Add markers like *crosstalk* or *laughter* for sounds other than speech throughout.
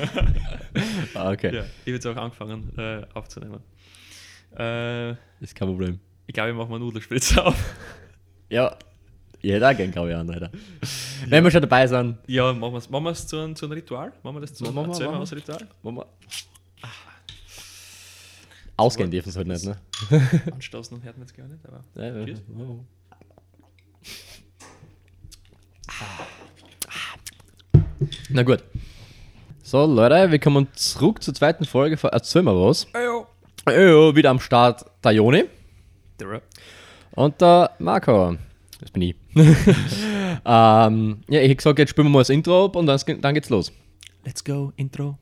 *laughs* ah, okay. Ja, ich habe jetzt auch angefangen äh, aufzunehmen. Äh, Ist kein Problem. ich glaube, ich mache mal Nudelspritze auf. Ja, ich hätte auch gerne graue Haare, Alter. Wenn wir schon dabei sind, Ja, machen wir es machen wir's zu, einem, zu einem Ritual? Machen wir das zu Machen einem wir machen Ritual? wollen wir. Ausgehen dürfen sie halt nicht, ne? *laughs* Anstoßen und hört man jetzt gar nicht, aber. Ja, ja. Cheers. Oh. Na gut. So, Leute, wir kommen zurück zur zweiten Folge von Erzähl mal was. Ayo. Ja, wieder am Start der Joni und der Marco. Das bin ich. *laughs* ähm, ja, ich hätte gesagt, jetzt spielen wir mal das Intro ab und dann, dann geht's los. Let's go, Intro.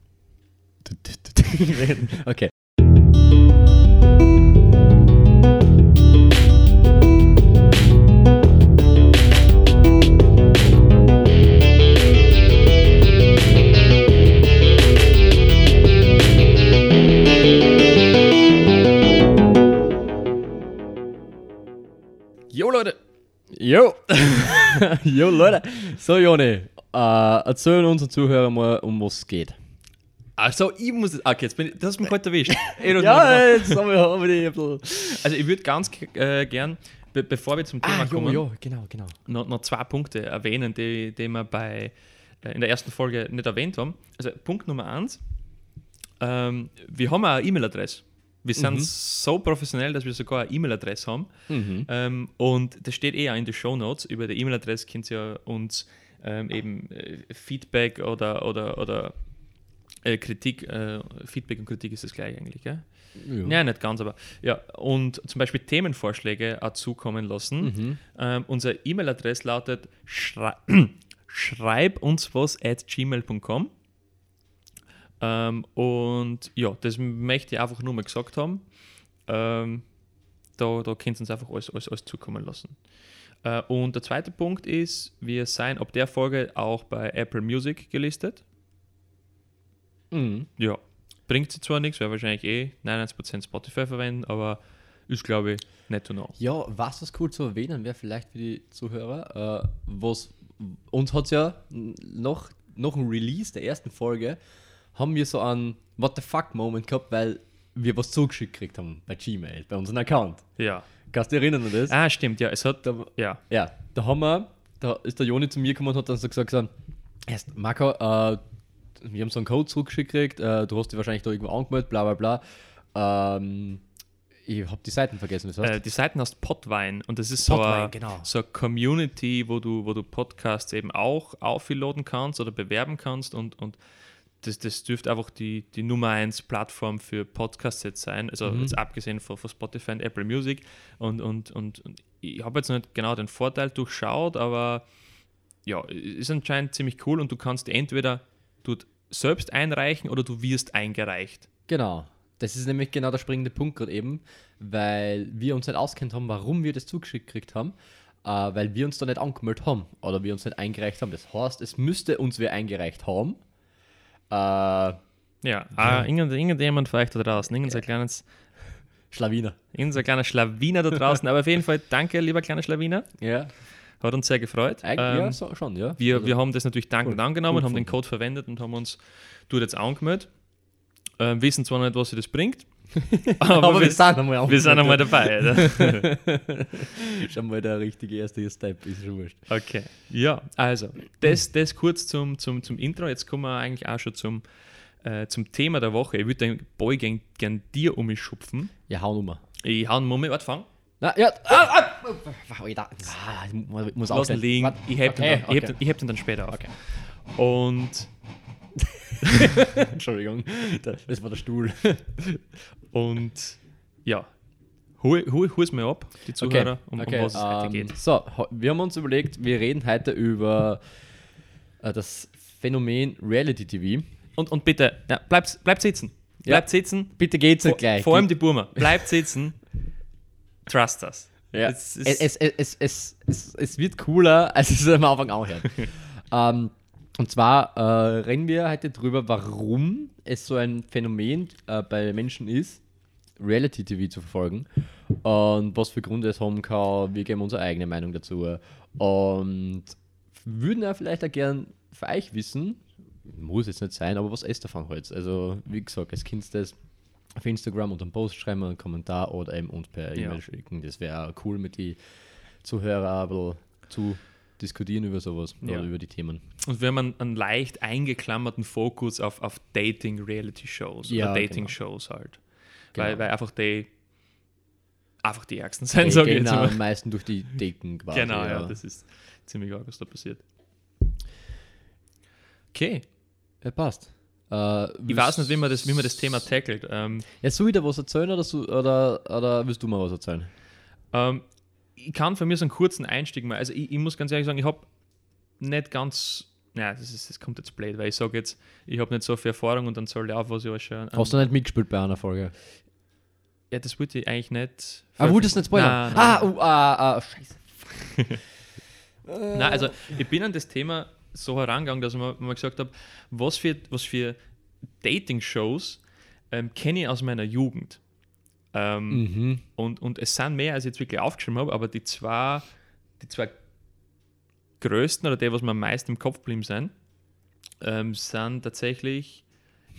*laughs* okay. Jo! *laughs* jo, Leute. So, Joni, äh, erzähl unseren Zuhörern mal, um was es geht. Also, ich muss. es- Okay, jetzt bin ich. Das hast mich heute erwischt. *laughs* Ja, jetzt haben wir, haben wir die ein bisschen. Also ich würde ganz äh, gern, be bevor wir zum Thema Ah, jo, kommen, jo, genau, genau. Noch, noch zwei Punkte erwähnen, die, die wir bei, äh, in der ersten Folge nicht erwähnt haben. Also Punkt Nummer eins, ähm, wir haben eine E-Mail-Adresse. Wir sind Mhm. so professionell, dass wir sogar eine E-Mail-Adresse haben. Mhm. Ähm, und das steht eher in den Show Notes. Über die E-Mail-Adresse könnt ihr uns ähm, eben äh, Feedback oder, oder, oder äh, Kritik, äh, Feedback und Kritik ist das gleiche eigentlich, gell? Ja. Ja, nicht ganz, aber ja. Und zum Beispiel Themenvorschläge auch zukommen lassen. Mhm. Ähm, unsere E-Mail-Adresse lautet schrei *clears throat* schreib uns was at gmail.com. Ähm, und ja, das möchte ich einfach nur mal gesagt haben. Ähm, da, da könnt ihr uns einfach alles, alles, alles zukommen lassen. Äh, und der zweite Punkt ist, wir seien ab der Folge auch bei Apple Music gelistet. Mhm. Ja, bringt sie zwar nichts, weil wahrscheinlich eh 99% Spotify verwenden, aber ist, glaube ich, netto noch. Ja, was das cool zu erwähnen wäre vielleicht für die Zuhörer, äh, was uns hat ja noch, noch ein Release der ersten Folge, haben wir so einen What the fuck Moment gehabt, weil wir was zugeschickt gekriegt haben bei Gmail, bei unserem Account. Ja. Kannst du dich erinnern an das? Ah, stimmt, ja, es hat, Da, ja, ja, da haben wir, da ist der Joni zu mir gekommen und hat dann so gesagt, so, erst, Marco, äh, wir haben so einen Code zurückgeschickt gekriegt, äh, du hast dich wahrscheinlich da irgendwo angemeldet, bla bla bla. Ähm, ich habe die Seiten vergessen, was heißt? äh, die Seiten heißt Podwine und das ist so eine genau. so Community, wo du, wo du Podcasts eben auch aufladen kannst oder bewerben kannst und, und das, das dürfte einfach die, die Nummer 1 Plattform für Podcasts jetzt sein, also Mhm. jetzt abgesehen von, von Spotify und Apple Music und, und, und, und ich habe jetzt noch nicht genau den Vorteil durchschaut, aber ja, ist anscheinend ziemlich cool und du kannst entweder dort selbst einreichen oder du wirst eingereicht. Genau. Das ist nämlich genau der springende Punkt gerade eben, weil wir uns nicht auskennt haben, warum wir das zugeschickt gekriegt haben, äh, weil wir uns da nicht angemeldet haben oder wir uns nicht eingereicht haben. Das heißt, es müsste uns wer eingereicht haben. Äh, Ja, ah, irgend, irgendjemand vielleicht da draußen, irgendein kleines Schlawiner. Irgendein kleiner Schlawiner da draußen. Aber auf jeden Fall *laughs* danke, lieber kleiner Schlawiner. Ja, Hat uns sehr gefreut. eigentlich Ähm, ja, so, schon, ja. wir, Also, wir haben das natürlich dankend cool. angenommen, Gut haben den. Code verwendet und haben uns dort jetzt angemeldet. Ähm, wissen zwar nicht, was sie das bringt, *laughs* aber, aber, wir wir, sind einmal wir sind einmal dabei. Oder? *laughs* Schon mal der richtige erste Step, ist schon wurscht. Okay. Ja, also, das, das kurz zum, zum, zum Intro. Jetzt kommen wir eigentlich auch schon zum, äh, zum Thema der Woche. Ich würde den Boy gern, gern dir um mich schupfen. Ja, hau Nummer. Ich hau einen Moment, warte, fang. Na, ja, ah, ah, wow, ich da, ah, ich mu- muss aufstehen. liegen. Ich heb, Okay, den, dann, ich, heb okay. den, ich heb den dann später auf. Okay. Und *laughs* Entschuldigung, das war der Stuhl. *laughs* Und ja, hol, hol's mir ab, die Zuhörer, um, okay, um was es heute ähm, geht. So, wir haben uns überlegt, wir reden heute über äh, das Phänomen Reality TV. Und, und bitte, ja, bleibt, bleibt sitzen. Ja. Bleibt sitzen. Bitte geht's nicht Vor, gleich. vor allem die Burma. *laughs* Bleibt sitzen. Trust us. ja. Es es, es, es, es, es, es, es wird cooler, als es am Anfang auch hört. ähm, und zwar äh, reden wir heute drüber, warum es so ein Phänomen äh, bei Menschen ist, Reality TV zu verfolgen und was für Gründe es haben kann. Wir geben unsere eigene Meinung dazu und würden ja vielleicht auch gern für euch wissen, muss jetzt nicht sein, aber was ist davon halt? Also, wie gesagt, als Kind das auf Instagram unter einen Post schreiben, einen Kommentar oder eben uns per E-Mail Ja. schicken. Das wäre cool mit den ein bisschen zu diskutieren über sowas Ja. oder über die Themen. Und wir haben einen, einen leicht eingeklammerten Fokus auf, auf Dating-Reality-Shows Ja, oder Dating-Shows halt. Genau. Weil, weil einfach die einfach die ärgsten *laughs* sind, Die sage ich jetzt mal. am meisten durch die Decken quasi. Genau, ja, das ist ziemlich arg, was da passiert. Okay, ja, passt. Äh, ich weiß nicht, wie man das, wie man das Thema tackelt. Ähm, Ja, soll ich dir was erzählen oder, so, oder, oder willst du mal was erzählen? ähm, ich kann von mir so einen kurzen Einstieg mal, also ich, ich muss ganz ehrlich sagen, ich habe nicht ganz, ja, das, ist, das kommt jetzt blöd, weil ich sage jetzt, ich habe nicht so viel Erfahrung und dann soll der auch was ich auch schon. Hast du nicht mitgespielt bei einer Folge? Ja, das wollte ich eigentlich nicht. Ah, wolltest du nicht spoilern? Nein, nein. ah, uh, ah, ah, scheiße. *laughs* Nein, also ich bin an das Thema so herangegangen, dass ich mir mal gesagt habe, was für, was für Dating-Shows ähm, kenne ich aus meiner Jugend. Ähm, Mhm. und, und es sind mehr, als ich jetzt wirklich aufgeschrieben habe, aber die zwei, die zwei größten oder die, was mir am meisten im Kopf geblieben sind, ähm, sind tatsächlich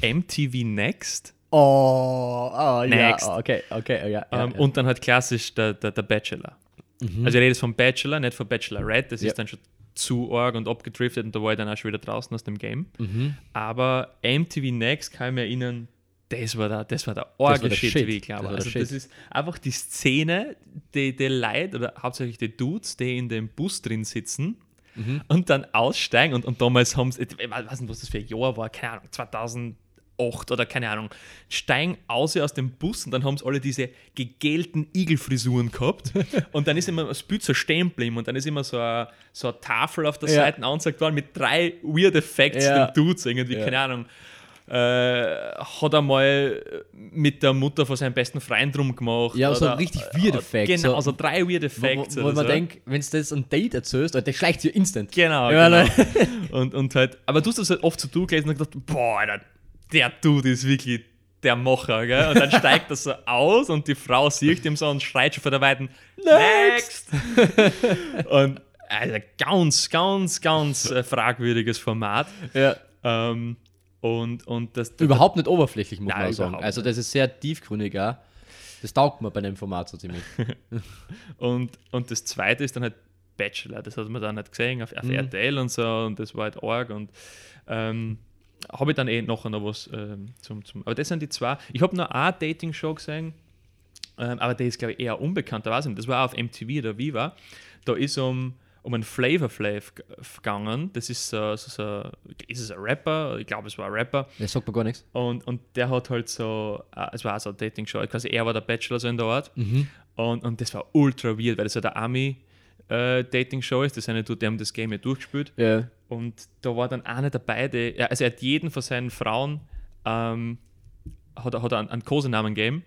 MTV Next Oh, oh Next. ja, okay, okay, ja. ja, ähm, ja. und dann halt klassisch der, der, der Bachelor. Mhm. Also ich rede jetzt vom Bachelor, nicht vom Bachelorette, das Ja. ist dann schon zu arg und abgedriftet und da war ich dann auch schon wieder draußen aus dem Game. Mhm. Aber MTV Next kann ich mir erinnern, das war der, das war der war arge der Shit, Shit. wie ich Das glaube. der Also das ist einfach die Szene, die, die Leute, oder hauptsächlich die Dudes, die in dem Bus drin sitzen Mhm. und dann aussteigen und, und damals haben sie, ich weiß nicht, was das für ein Jahr war, keine Ahnung, 2008 oder keine Ahnung, steigen aus aus dem Bus und dann haben sie alle diese gegelten Igelfrisuren gehabt *laughs* und dann ist immer das Bild so stehen geblieben und dann ist immer so eine, so eine Tafel auf der Ja. Seite angezeigt worden mit drei weird Effects Ja. den Dudes irgendwie, Ja. keine Ahnung. Äh, hat er mal mit der Mutter von seinem besten Freund drum gemacht. Ja, so oder- richtig weird Effects, Genau, so- also drei weird Wo, Effects. wo, wo oder man so. denkt, wenn du das ein Date erzählst, der schleicht dir instant. Genau, Ja, genau. *laughs* und, und halt, aber du hast das halt oft so du gelesen und gedacht, boah, Alter, der Dude ist wirklich der Mocher, gell? Und dann steigt das so aus und die Frau sieht ihm so und schreit schon vor der Weiten, Next! und also ganz, ganz, ganz äh, fragwürdiges Format. Ja. Ähm, und, und das, Überhaupt nicht oberflächlich, muss Nein, man sagen. Also, das ist sehr tiefgründig auch. Das taugt mir bei dem Format so ziemlich. *laughs* Und, und das zweite ist dann halt Bachelor. Das hat man dann halt gesehen auf, auf Mhm. RTL und so und das war halt arg und ähm, habe ich dann eh nachher noch was ähm, zum, zum. Aber das sind die zwei. Ich habe noch eine Dating-Show gesehen, ähm, aber die ist, glaube ich, eher unbekannt. Da weiß ich nicht. Das war auch auf MTV oder Viva. Da ist um, um einen Flavor Flav gegangen. Das ist so, so, so ist es ein Rapper? Ich glaube, es war ein Rapper. Das sagt mir gar nichts. Und, und der hat halt so, äh, es war auch so eine Dating-Show, quasi er war der Bachelor so in der Art. Mhm. Und, und das war ultra weird, weil das so der Army-Dating-Show ist. Das sind ja, die haben das Game ja durchgespielt. Ja. Und da war dann eine dabei, ja, also er hat jeden von seinen Frauen ähm, hat, er- hat einen, einen Kosenamen gegeben,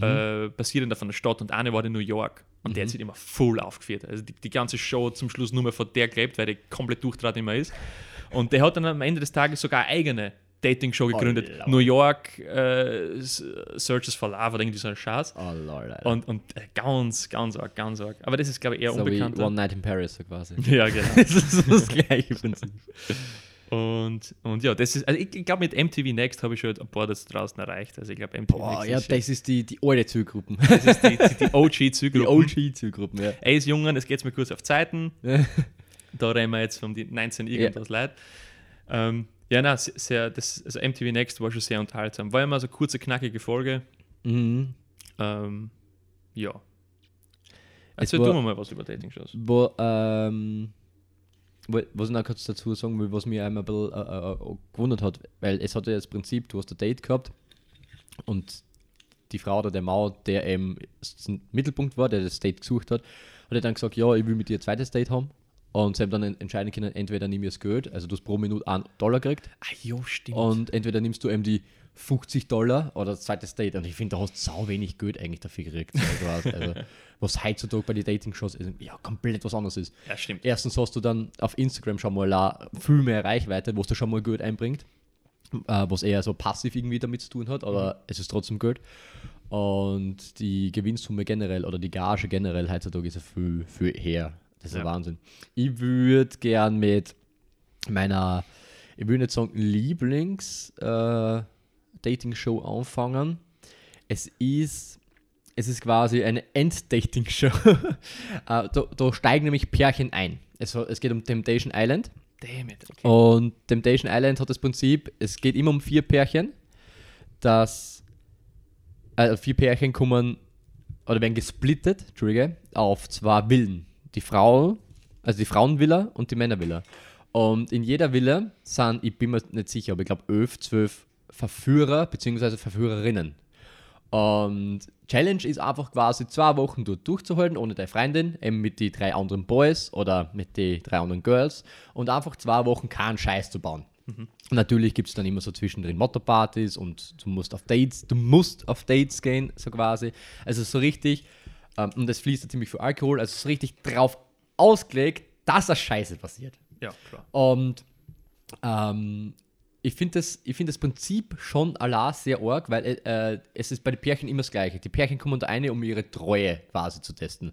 äh, basierend von der Stadt. Und eine war in New York. Und der hat sich immer voll aufgeführt. Also die, die ganze Show zum Schluss nur mehr von der gelebt, weil die komplett durchtrat immer ist. Und der hat dann am Ende des Tages sogar eine eigene Dating-Show gegründet. Lord. New York äh, Searches for Love oder irgendwie so ein Schatz. Oh Lord. Und, und äh, ganz, ganz arg, ganz arg. Aber das ist, glaube ich, eher so unbekannt. One Night in Paris so quasi. Ja, genau. *laughs* das ist das gleiche Prinzip. *laughs* Und, und ja, das ist, also ich, ich glaube, mit MTV Next habe ich schon ein paar das draußen erreicht. Also ich glaube, MTV Boah, Next ja, ist, das ist die, die alte Zielgruppen. *laughs* das ist die, die, die *laughs* Die OG-Zielgruppe. OG-Zielgruppen, ja. Ey, ist Jungen, es geht mir kurz auf Zeiten. da reden wir jetzt um die 19 irgendwas Leute. Ähm, ja, na, sehr, das, also MTV Next war schon sehr unterhaltsam. War immer so eine kurze, knackige Folge. Mhm. Ähm, ja. Erzähl war- du mal was über Dating-Shows. Wo, ähm, was ich noch kurz dazu sagen will, was mir einmal ein bisschen äh, äh, gewundert hat, weil es hatte ja das Prinzip, du hast ein Date gehabt und die Frau oder der Mann, der eben im Mittelpunkt war, der das Date gesucht hat, hat er dann gesagt, ja, ich will mit dir ein zweites Date haben. Und sie haben dann en- entscheiden können, entweder nimm ich das Geld, also du hast pro Minute 1 Dollar gekriegt, Ah, jo, stimmt. und entweder nimmst du eben die 50 Dollar oder das zweite Date. Und ich finde, da hast du sau wenig Geld eigentlich dafür gekriegt. Also, also, was heutzutage bei den Dating-Shows ist, ja, komplett was anderes ist. ja, stimmt. Erstens hast du dann auf Instagram schon mal viel mehr Reichweite, wo du schon mal Geld einbringt, äh, was eher so passiv irgendwie damit zu tun hat, aber es ist trotzdem Geld. Und die Gewinnsumme generell oder die Gage generell heutzutage ist ja viel, viel her. Das ist Ja. ein Wahnsinn. Ich würde gern mit meiner ich will nicht sagen Lieblings-Dating-Show anfangen. Es ist, es ist quasi eine End-Dating-Show. *laughs* äh, da, da steigen nämlich Pärchen ein. Es, es geht um Temptation Island. Damn it. Okay. Und Temptation Island hat das Prinzip, es geht immer um vier Pärchen, dass äh, vier Pärchen kommen oder werden gesplittet, Entschuldige, auf zwei Villen. Die Frau, also die Frauenvilla und die Männervilla. Und in jeder Villa sind, ich bin mir nicht sicher, aber ich glaube 11, 12 Verführer bzw. Verführerinnen. Und Challenge ist einfach quasi zwei Wochen dort durchzuhalten, ohne deine Freundin, eben mit den drei anderen Boys oder mit den drei anderen Girls und einfach zwei Wochen keinen Scheiß zu bauen. Und natürlich gibt es dann immer so zwischendrin Motto-Partys und du musst auf Dates, du musst auf Dates gehen, so quasi. Also so richtig, ähm, und es fließt da ziemlich viel Alkohol, also so richtig drauf ausgelegt, dass das Scheiße passiert. Ja, klar. Und ähm, ich finde das, find das Prinzip schon Allah sehr arg, weil äh, es ist bei den Pärchen immer das Gleiche. Die Pärchen kommen unter eine, um ihre Treue quasi zu testen.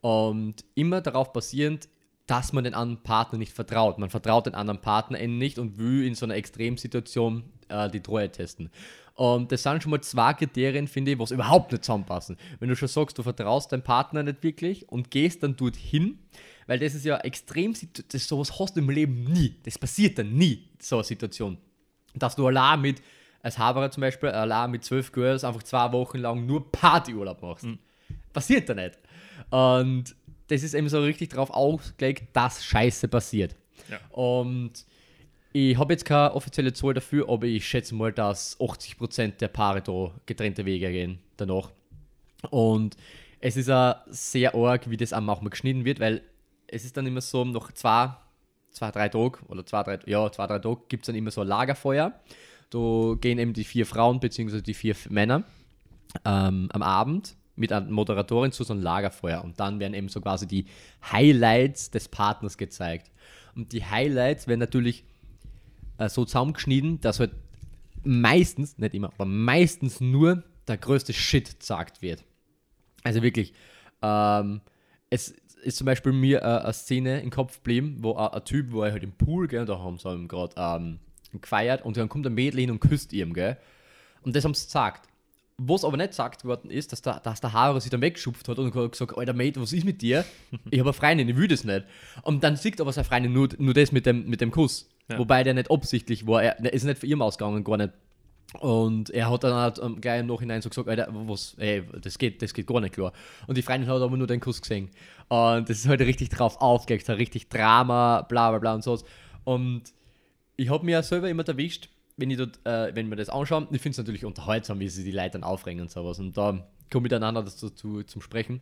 Und immer darauf basierend, dass man den anderen Partner nicht vertraut. Man vertraut den anderen Partner nicht und will in so einer Extremsituation äh, die Treue testen. Und das sind schon mal zwei Kriterien, finde ich, was überhaupt nicht zusammenpassen. Wenn du schon sagst, du vertraust deinem Partner nicht wirklich und gehst dann dorthin, weil das ist ja extrem, das sowas hast du im Leben nie. Das passiert dann nie, so eine Situation. Dass du allein mit, als Haberer zum Beispiel, allein mit zwölf Girls einfach zwei Wochen lang nur Partyurlaub machst. Passiert da nicht. Und das ist eben so richtig darauf ausgelegt, dass Scheiße passiert. Ja. Und ich habe jetzt keine offizielle Zahl dafür, aber ich schätze mal, dass 80% der Paare da getrennte Wege gehen danach. Und es ist auch sehr arg, wie das auch manchmal geschnitten wird, weil es ist dann immer so, nach zwei, zwei drei Tagen oder zwei, drei, ja, zwei, drei Tagen gibt es dann immer so ein Lagerfeuer. Da gehen eben die vier Frauen bzw. die vier Männer ähm, am Abend mit einer Moderatorin zu so einem Lagerfeuer und dann werden eben so quasi die Highlights des Partners gezeigt. Und die Highlights werden natürlich äh, so zusammengeschnitten, dass halt meistens, nicht immer, aber meistens nur der größte Shit gesagt wird. Also wirklich, ähm, es ist zum Beispiel mir äh, eine Szene im Kopf geblieben, wo äh, ein Typ, wo er halt im Pool, gell, da haben sie ihm gerade ähm, gefeiert und dann kommt ein Mädel hin und küsst ihm, gell. Und das haben sie gesagt. Was aber nicht gesagt worden ist, dass der, dass der Haare sich dann weggeschupft hat und hat gesagt, Alter Mate, was ist mit dir? Ich habe eine Freundin, ich will das nicht. Und dann sieht aber seine Freundin nur, nur das mit dem, mit dem Kuss. Ja. Wobei der nicht absichtlich war. Er, ist nicht für ihm ausgegangen, gar nicht. Und er hat dann halt, ähm, gleich im Nachhinein so gesagt, Alter, was, ey, das geht, das geht gar nicht klar. Und die Freundin hat aber nur den Kuss gesehen. Und das ist halt richtig drauf aufgelegt, richtig Drama, bla bla bla und so. Und ich habe mir ja selber immer erwischt, wenn ich dort, äh, wenn wir das anschauen, ich finde es natürlich unterhaltsam, wie sie die Leute dann aufregen und sowas. Und da kommen miteinander dazu zu, zum Sprechen.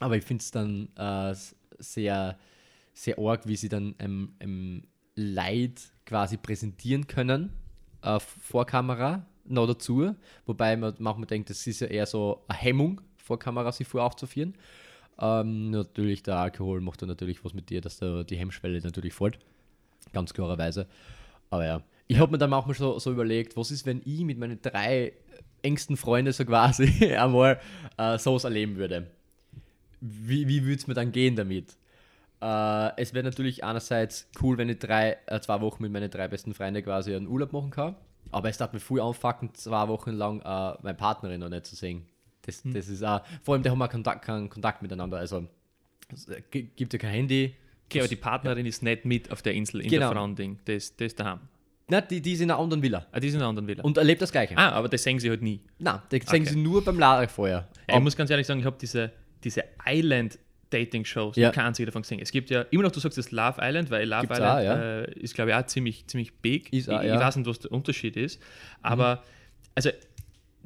Aber ich finde es dann äh, sehr, sehr arg, wie sie dann ähm, ähm, Leid quasi präsentieren können äh, vor Kamera noch dazu. Wobei man manchmal denkt, das ist ja eher so eine Hemmung, vor Kamera sich vor aufzuführen. Ähm, natürlich, der Alkohol macht dann natürlich was mit dir, dass da die Hemmschwelle natürlich fällt. Ganz klarerweise. Aber ja, ich habe mir dann manchmal so, so überlegt, was ist, wenn ich mit meinen drei engsten Freunden so quasi *laughs* einmal äh, sowas erleben würde. Wie, wie würde es mir dann gehen damit? Äh, es wäre natürlich einerseits cool, wenn ich drei, äh, zwei Wochen mit meinen drei besten Freunden quasi einen Urlaub machen kann. Aber es darf mir früh anfucken, zwei Wochen lang äh, meine Partnerin noch nicht zu sehen. Das, das ist auch, vor allem, da haben wir Kontakt, keinen Kontakt miteinander. Also, es äh, gi- gibt ja kein Handy. Okay, aber die Partnerin ist nicht mit auf der Insel in Genau. der Frauending. Das, das ist daheim. Nein, die, die ist in einer anderen Villa Ah, die ist in einer anderen Villa. und erlebt das Gleiche. ah, aber das sehen sie halt nie. Nein, das sehen Okay. sie nur beim Lagerfeuer. Ja, ich muss ganz ehrlich sagen, ich habe diese, diese Island-Dating-Shows, Ja. ja. keine einzige davon gesehen. Es gibt ja immer noch, du sagst das Love Island, weil Love Gibt's Island auch, ja. äh, ist, glaube ich, auch ziemlich, ziemlich big. Ist auch, ich, ja. Mhm. ich weiß nicht, was der Unterschied ist. Aber, also,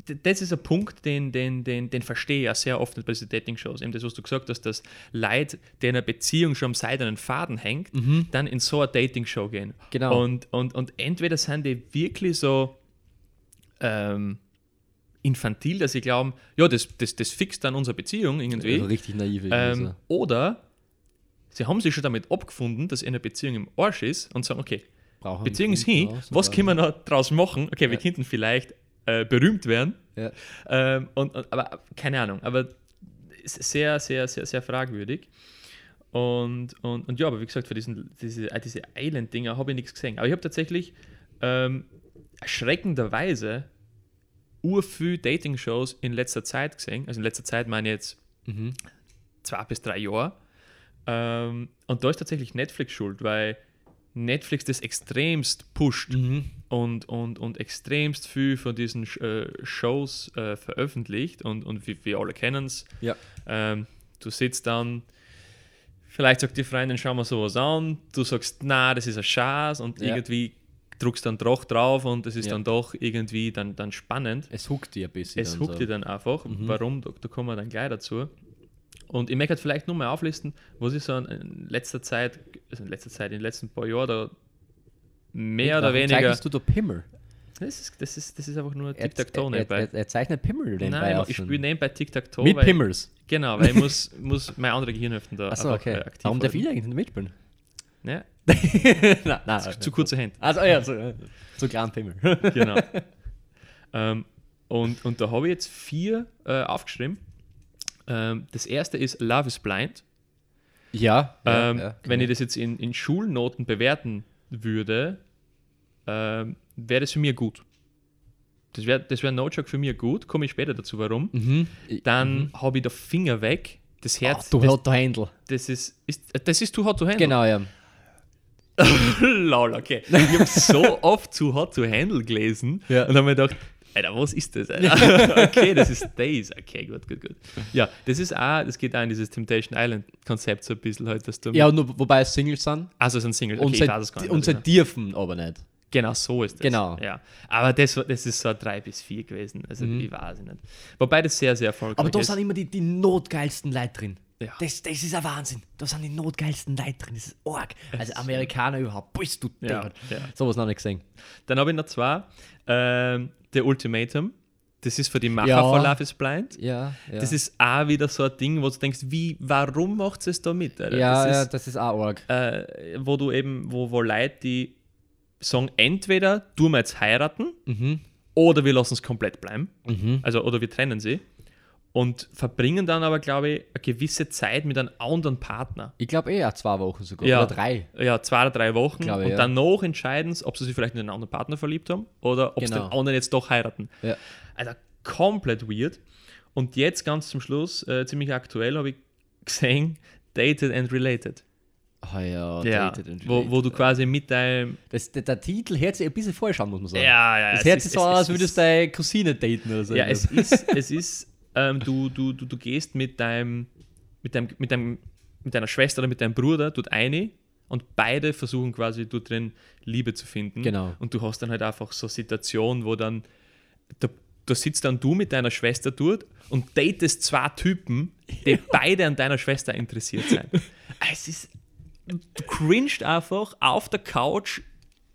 d- das ist ein Punkt, den, den, den, den verstehe ich ja sehr oft bei diesen Dating-Shows. Eben das, was du gesagt hast, dass Leute, der in einer Beziehung schon am seidenen Faden hängt, dann in so eine Dating-Show gehen. Mhm. Genau. Und, und, und entweder sind die wirklich so ähm, infantil, dass sie glauben, ja, das, das, das fixt dann unsere Beziehung irgendwie. Also richtig naiv. ähm, oder sie haben sich schon damit abgefunden, dass eine Beziehung im Arsch ist und sagen, okay, brauchen Beziehung ist hin, was können wir noch draus machen? Okay, wir Ja. könnten vielleicht äh, berühmt werden, Ja. ähm, und, und, aber keine Ahnung, aber sehr, sehr, sehr, sehr fragwürdig. Und, und, und ja, aber wie gesagt, für diesen, diese, äh, diese Island-Dinger habe ich nichts gesehen. Aber ich habe tatsächlich ähm, erschreckenderweise urviel Dating-Shows in letzter Zeit gesehen. Also in letzter Zeit meine ich jetzt Mhm. zwei bis drei Jahre. Ähm, und da ist tatsächlich Netflix schuld, weil Netflix das extremst pusht Mhm. und, und, und extremst viel von diesen äh, Shows äh, veröffentlicht und, und wir, wir alle kennen es. Ja. Ähm, du sitzt dann, vielleicht sagt die Freundin, schau mal sowas an, du sagst, na, das ist ein Schatz und Ja. irgendwie druckst dann doch drauf und es ist Ja. dann doch irgendwie dann, dann spannend. Es huckt dir ein bisschen. Es huckt so. dir dann einfach. Mhm. Warum? Da, da kommen wir dann gleich dazu. Und ich möchte halt vielleicht nur mal auflisten, was ist so in- letzter Zeit, also in letzter Zeit, in den letzten paar Jahren da mehr oder Warum weniger. Zeichnest du da Pimmel? Das ist, das ist, das ist einfach nur Er, Tic-Tac-Toe er, nebenbei. er, er zeichnet Pimmel nebenbei Nein, auf ich spiele nebenbei Tic-Tac-Toe. Mit Pimmels. Genau, weil ich *laughs* muss, muss meine andere Gehirnhälften da Achso, okay. äh, aktiv Warum darf ich eigentlich nicht mitspielen? *laughs* Ja, nein, nein. zu, zu kurze Hände. Also, ja, so, äh, so klein Pimmel. *laughs* Genau. *laughs* ähm, und, und da habe ich jetzt vier äh, aufgeschrieben. Ähm, das erste ist Love is Blind. ja. ja, ähm, ja, wenn ich das jetzt in, in Schulnoten bewerten würde, ähm, wäre das für mich gut. Das wäre das wär no joke für mich gut, komme ich später dazu, warum. Mhm. Dann habe ich den Finger weg, das Herz, Ach, du das, hört der Händel. das ist, ist, das ist Too Hot to Handle. Genau, ja. *laughs* Lol, okay. Ich habe so *laughs* oft Too Hot to Handle gelesen Ja. und habe mir gedacht, Alter, was ist das? Alter? *laughs* okay, das ist Days. Okay, gut, gut, gut. Ja, das ist auch, das geht auch in dieses Temptation Island-Konzept so ein bisschen halt, dass du. Ja, nur, wobei es Singles sind. Also es ist ein Single. Okay, und ich sie, weiß es gar nicht. und sie dürfen aber nicht. Genau so ist das. Genau. Ja. Aber das, das ist so ein 3 bis 4 gewesen. Also ich weiß es nicht. Wobei das sehr, sehr erfolgreich Mhm. Aber da ist. sind immer die, die notgeilsten Leute drin. Ja. Das, das ist ein Wahnsinn. Da sind die notgeilsten Leute drin. Das ist arg. Also Amerikaner überhaupt. Bist du Ja, deppert. ja. Sowas noch nicht gesehen. Dann habe ich noch zwei. Ähm, The Ultimatum. Das ist für die Macher Ja. von Love is Blind. Ja, ja. Das ist auch wieder so ein Ding, wo du denkst, wie, warum macht es da mit? Alter? ja, das ja, ist, das ist auch arg. äh, wo du eben, wo, wo Leute, die sagen, entweder tun wir jetzt heiraten Mhm. oder wir lassen es komplett bleiben. Mhm. Also, oder wir trennen sie. Und verbringen dann aber, glaube ich, eine gewisse Zeit mit einem anderen Partner. Ich glaube eh, auch zwei Wochen sogar. Ja. Oder drei. Ja, zwei oder drei Wochen. Glaube, und ja. dann noch entscheiden sie, ob sie sich vielleicht in einen anderen Partner verliebt haben oder ob sie Genau. den anderen jetzt doch heiraten. Ja. Also komplett weird. Und jetzt ganz zum Schluss, äh, ziemlich aktuell, habe ich gesehen, Dated and Related. Ah ja, Ja, wo, wo du quasi mit deinem. Das, der, der Titel hört sich ein bisschen falsch an, muss man sagen. Ja, ja, Es es hört sich so an, es als würdest du deine Cousine daten oder so. Ja, es ist, es *laughs* ist ähm, du, du, du, du gehst mit deinem, mit deinem, mit deinem, mit deiner Schwester oder mit deinem Bruder dort eine und beide versuchen quasi dort drin Liebe zu finden. Genau. Und du hast dann halt einfach so Situationen, wo dann da, da sitzt dann du mit deiner Schwester dort und datest zwei Typen, die *laughs* beide an deiner Schwester interessiert sind. *laughs* Es ist, cringed einfach auf der Couch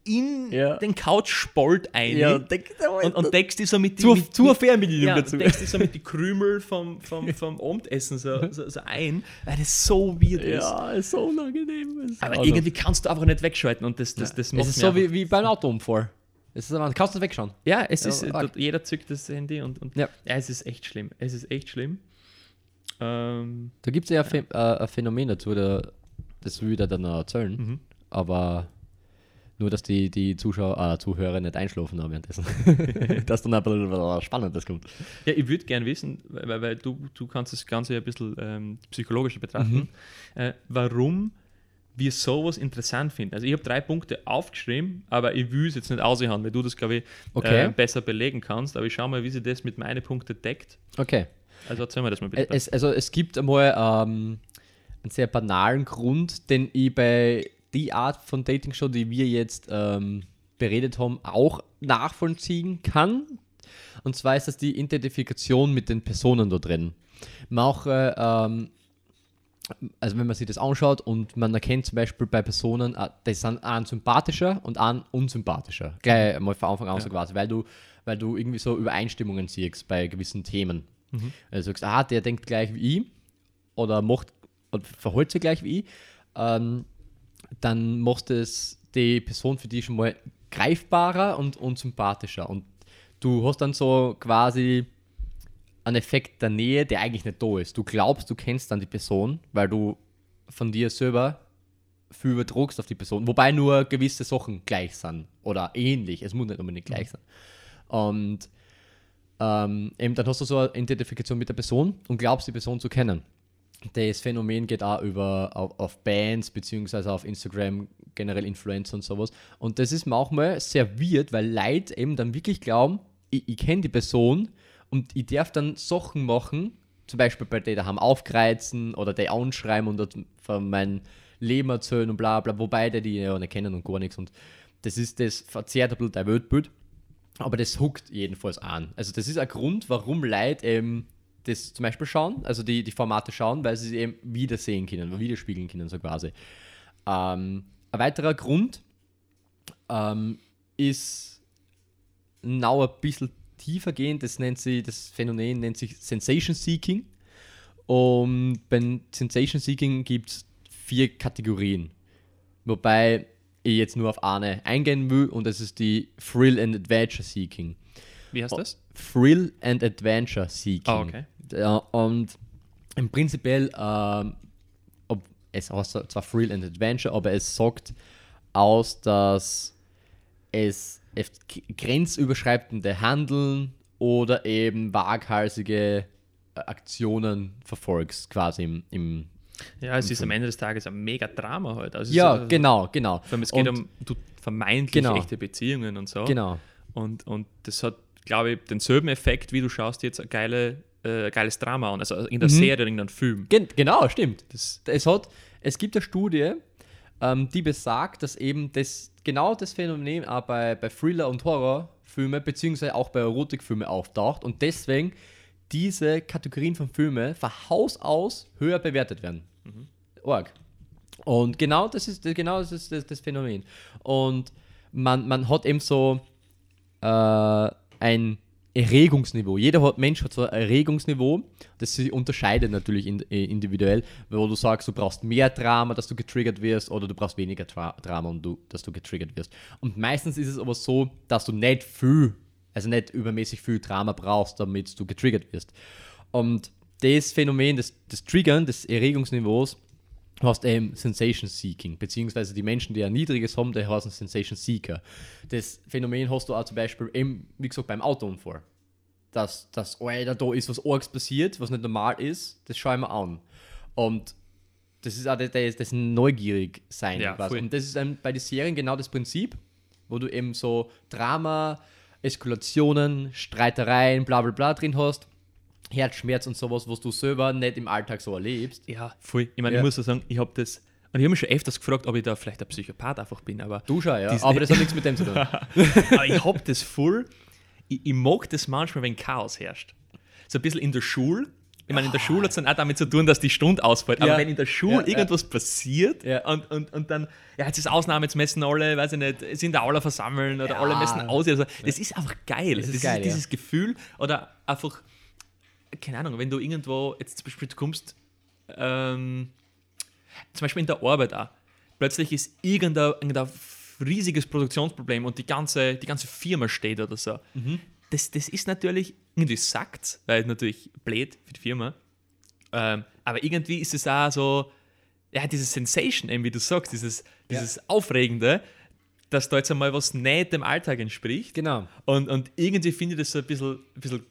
in Ja. den Couchspalt ein ja, denk, und, und deckst dich so mit zur, mit, zur Fernbedienung ja, dazu. deckst dich so mit die Krümel vom, vom, *laughs* vom Abendessen so, so, so ein, weil das so weird ist. Ja, ist so unangenehm. Ist Aber also, irgendwie kannst du einfach nicht wegschalten und das, das, das Es macht ist mir so wie, wie beim Autounfall. Es ist einfach, kannst du wegschauen. Ja, es Ja, ist, arg. dort- jeder zückt das Handy und, und Ja. ja. es ist echt schlimm. Es ist echt schlimm. Ähm, Da gibt es ja, ein Phän- äh, ein Phänomen dazu, da, das will ich dir dann noch erzählen. Mhm. Aber nur, dass die, die Zuschauer, äh, Zuhörer nicht einschlafen haben währenddessen. *laughs* *laughs* dass dann ein bisschen was Spannendes kommt. ja, ich würde gern wissen, weil, weil- du, du kannst das Ganze ein bisschen ähm, psychologischer betrachten, äh, warum wir sowas interessant finden. Also ich habe drei Punkte aufgeschrieben, aber ich will es jetzt nicht aushauen, weil du das, glaube ich, Okay. äh, besser belegen kannst. Aber ich schaue mal, wie sich das mit meinen Punkten deckt. Okay. Also erzähl mir das mal bitte. Es, also es gibt einmal ähm, einen sehr banalen Grund, den ich bei die Art von Dating-Show, die wir jetzt ähm, beredet haben, auch nachvollziehen kann. Und zwar ist das die Identifikation mit den Personen da drin. Man auch, äh, ähm, also wenn man sich das anschaut und man erkennt zum Beispiel bei Personen, äh, die sind ein sympathischer und ein unsympathischer. Gleich mal von Anfang an so quasi, weil du, weil du irgendwie so Übereinstimmungen siehst bei gewissen Themen. Also du sagst, ah, der denkt gleich wie ich oder macht oder verhält sich gleich wie ich, ähm, dann macht es die Person für dich schon mal greifbarer und, und sympathischer. Und du hast dann so quasi einen Effekt der Nähe, der eigentlich nicht da ist. Du glaubst, du kennst dann die Person, weil du von dir selber viel übertragst auf die Person, wobei nur gewisse Sachen gleich sind oder ähnlich. Es muss nicht unbedingt gleich sein. Und ähm, eben dann hast du so eine Identifikation mit der Person und glaubst die Person zu kennen. Das Phänomen geht auch über auf, auf Bands beziehungsweise auf Instagram generell Influencer und sowas. Und das ist manchmal sehr weird, weil Leute eben dann wirklich glauben, ich, ich kenne die Person und ich darf dann Sachen machen, zum Beispiel bei der daheim aufkreizen oder die anschreiben und von meinem Leben erzählen und bla bla, wobei die die ja nicht kennen und gar nichts. Und das ist das verzerrt ein bisschen dein Weltbild. Aber das huckt jedenfalls an. Also das ist ein Grund, warum Leute eben das zum Beispiel schauen, also die, die Formate schauen, weil sie sie eben wiedersehen können, widerspiegeln können, so quasi. Ähm, ein weiterer Grund ähm, ist now ein bisschen tiefer gehen, das nennt sie, das Phänomen nennt sich Sensation Seeking. Und beim Sensation Seeking gibt es vier Kategorien. Wobei ich jetzt nur auf eine eingehen will und das ist die Thrill and Adventure Seeking. Wie heißt das? Thrill and Adventure Seeking. Ah, okay. Ja, und im Prinzipiell, ähm, ob, es heißt zwar Thrill and Adventure, aber es sagt aus, dass es grenzüberschreitende Handeln oder eben waghalsige äh, Aktionen verfolgst, quasi im, im Ja, es ist am Ende des Tages ein mega Drama halt. Also Ja, ist, also, genau, genau. Allem, es geht Und- um du, vermeintlich Genau. echte Beziehungen und so. Genau. Und, und das hat, glaube ich, denselben Effekt, wie du schaust jetzt ein geile, äh, geiles Drama an. Also in der Mhm. Serie oder in einem Film. Gen genau, stimmt. Das, Es, hat, es gibt eine Studie, ähm, die besagt, dass eben das, genau das Phänomen auch bei, bei Thriller- und Horrorfilmen, beziehungsweise auch bei Erotikfilmen auftaucht und deswegen diese Kategorien von Filmen von Haus aus höher bewertet werden. Org. Und genau das ist, genau das, ist das, das Phänomen. Und man, man hat eben so äh, ein Erregungsniveau. Jeder Mensch hat so ein Erregungsniveau, das sich unterscheidet natürlich äh, individuell, wo du sagst, du brauchst mehr Drama, dass du getriggert wirst, oder du brauchst weniger Tra Drama, um du, dass du getriggert wirst. Und meistens ist es aber so, dass du nicht viel, also nicht übermäßig viel Drama brauchst, damit du getriggert wirst. Und das Phänomen des, des Triggern, des Erregungsniveaus, hast eben Sensation Seeking, beziehungsweise die Menschen, die ein niedriges haben, die heißen Sensation Seeker. Das Phänomen hast du auch zum Beispiel eben, wie gesagt, beim Autounfall. Dass, dass Alter, da ist was Orgs passiert, was nicht normal ist, das schauen wir an. Und das ist auch das, das, das neugierig sein. Ja. Und das ist bei den Serien genau das Prinzip, wo du eben so Drama, Eskalationen, Streitereien, bla bla bla drin hast. Herzschmerz und sowas, was du selber nicht im Alltag so erlebst. ja, voll. Ich meine, Ja. ich muss so sagen, ich habe das. Und ich habe mich schon öfters gefragt, ob ich da vielleicht ein Psychopath einfach bin, aber, Du schon, ja. Dies- Aber das hat nichts mit dem zu tun. *laughs* aber ich habe das voll. Ich, ich mag das manchmal, wenn Chaos herrscht. So ein bisschen in der Schule. Ich meine, in der Schule hat es dann auch damit zu tun, dass die Stunde ausfällt. Aber Ja. wenn in der Schule Ja, ja. irgendwas passiert Ja. und, und, und dann, ja, jetzt ist Ausnahme, jetzt messen alle, weiß ich nicht, sind da alle versammeln oder Ja. alle messen aus. Also, das ist einfach geil. Das Das ist ist, geil, ja. dieses Gefühl oder einfach, keine Ahnung, wenn du irgendwo, jetzt zum Beispiel, du kommst, ähm, zum Beispiel in der Arbeit auch, plötzlich ist irgendein, irgendein riesiges Produktionsproblem und die ganze, die ganze Firma steht oder so. Das, das ist natürlich, irgendwie sagt weil natürlich blöd für die Firma, ähm, aber irgendwie ist es auch so, ja, diese Sensation, eben wie du sagst, dieses, dieses Aufregende, dass da jetzt einmal was nicht dem Alltag entspricht. Genau. Und, und irgendwie finde ich das so ein bisschen, ein bisschen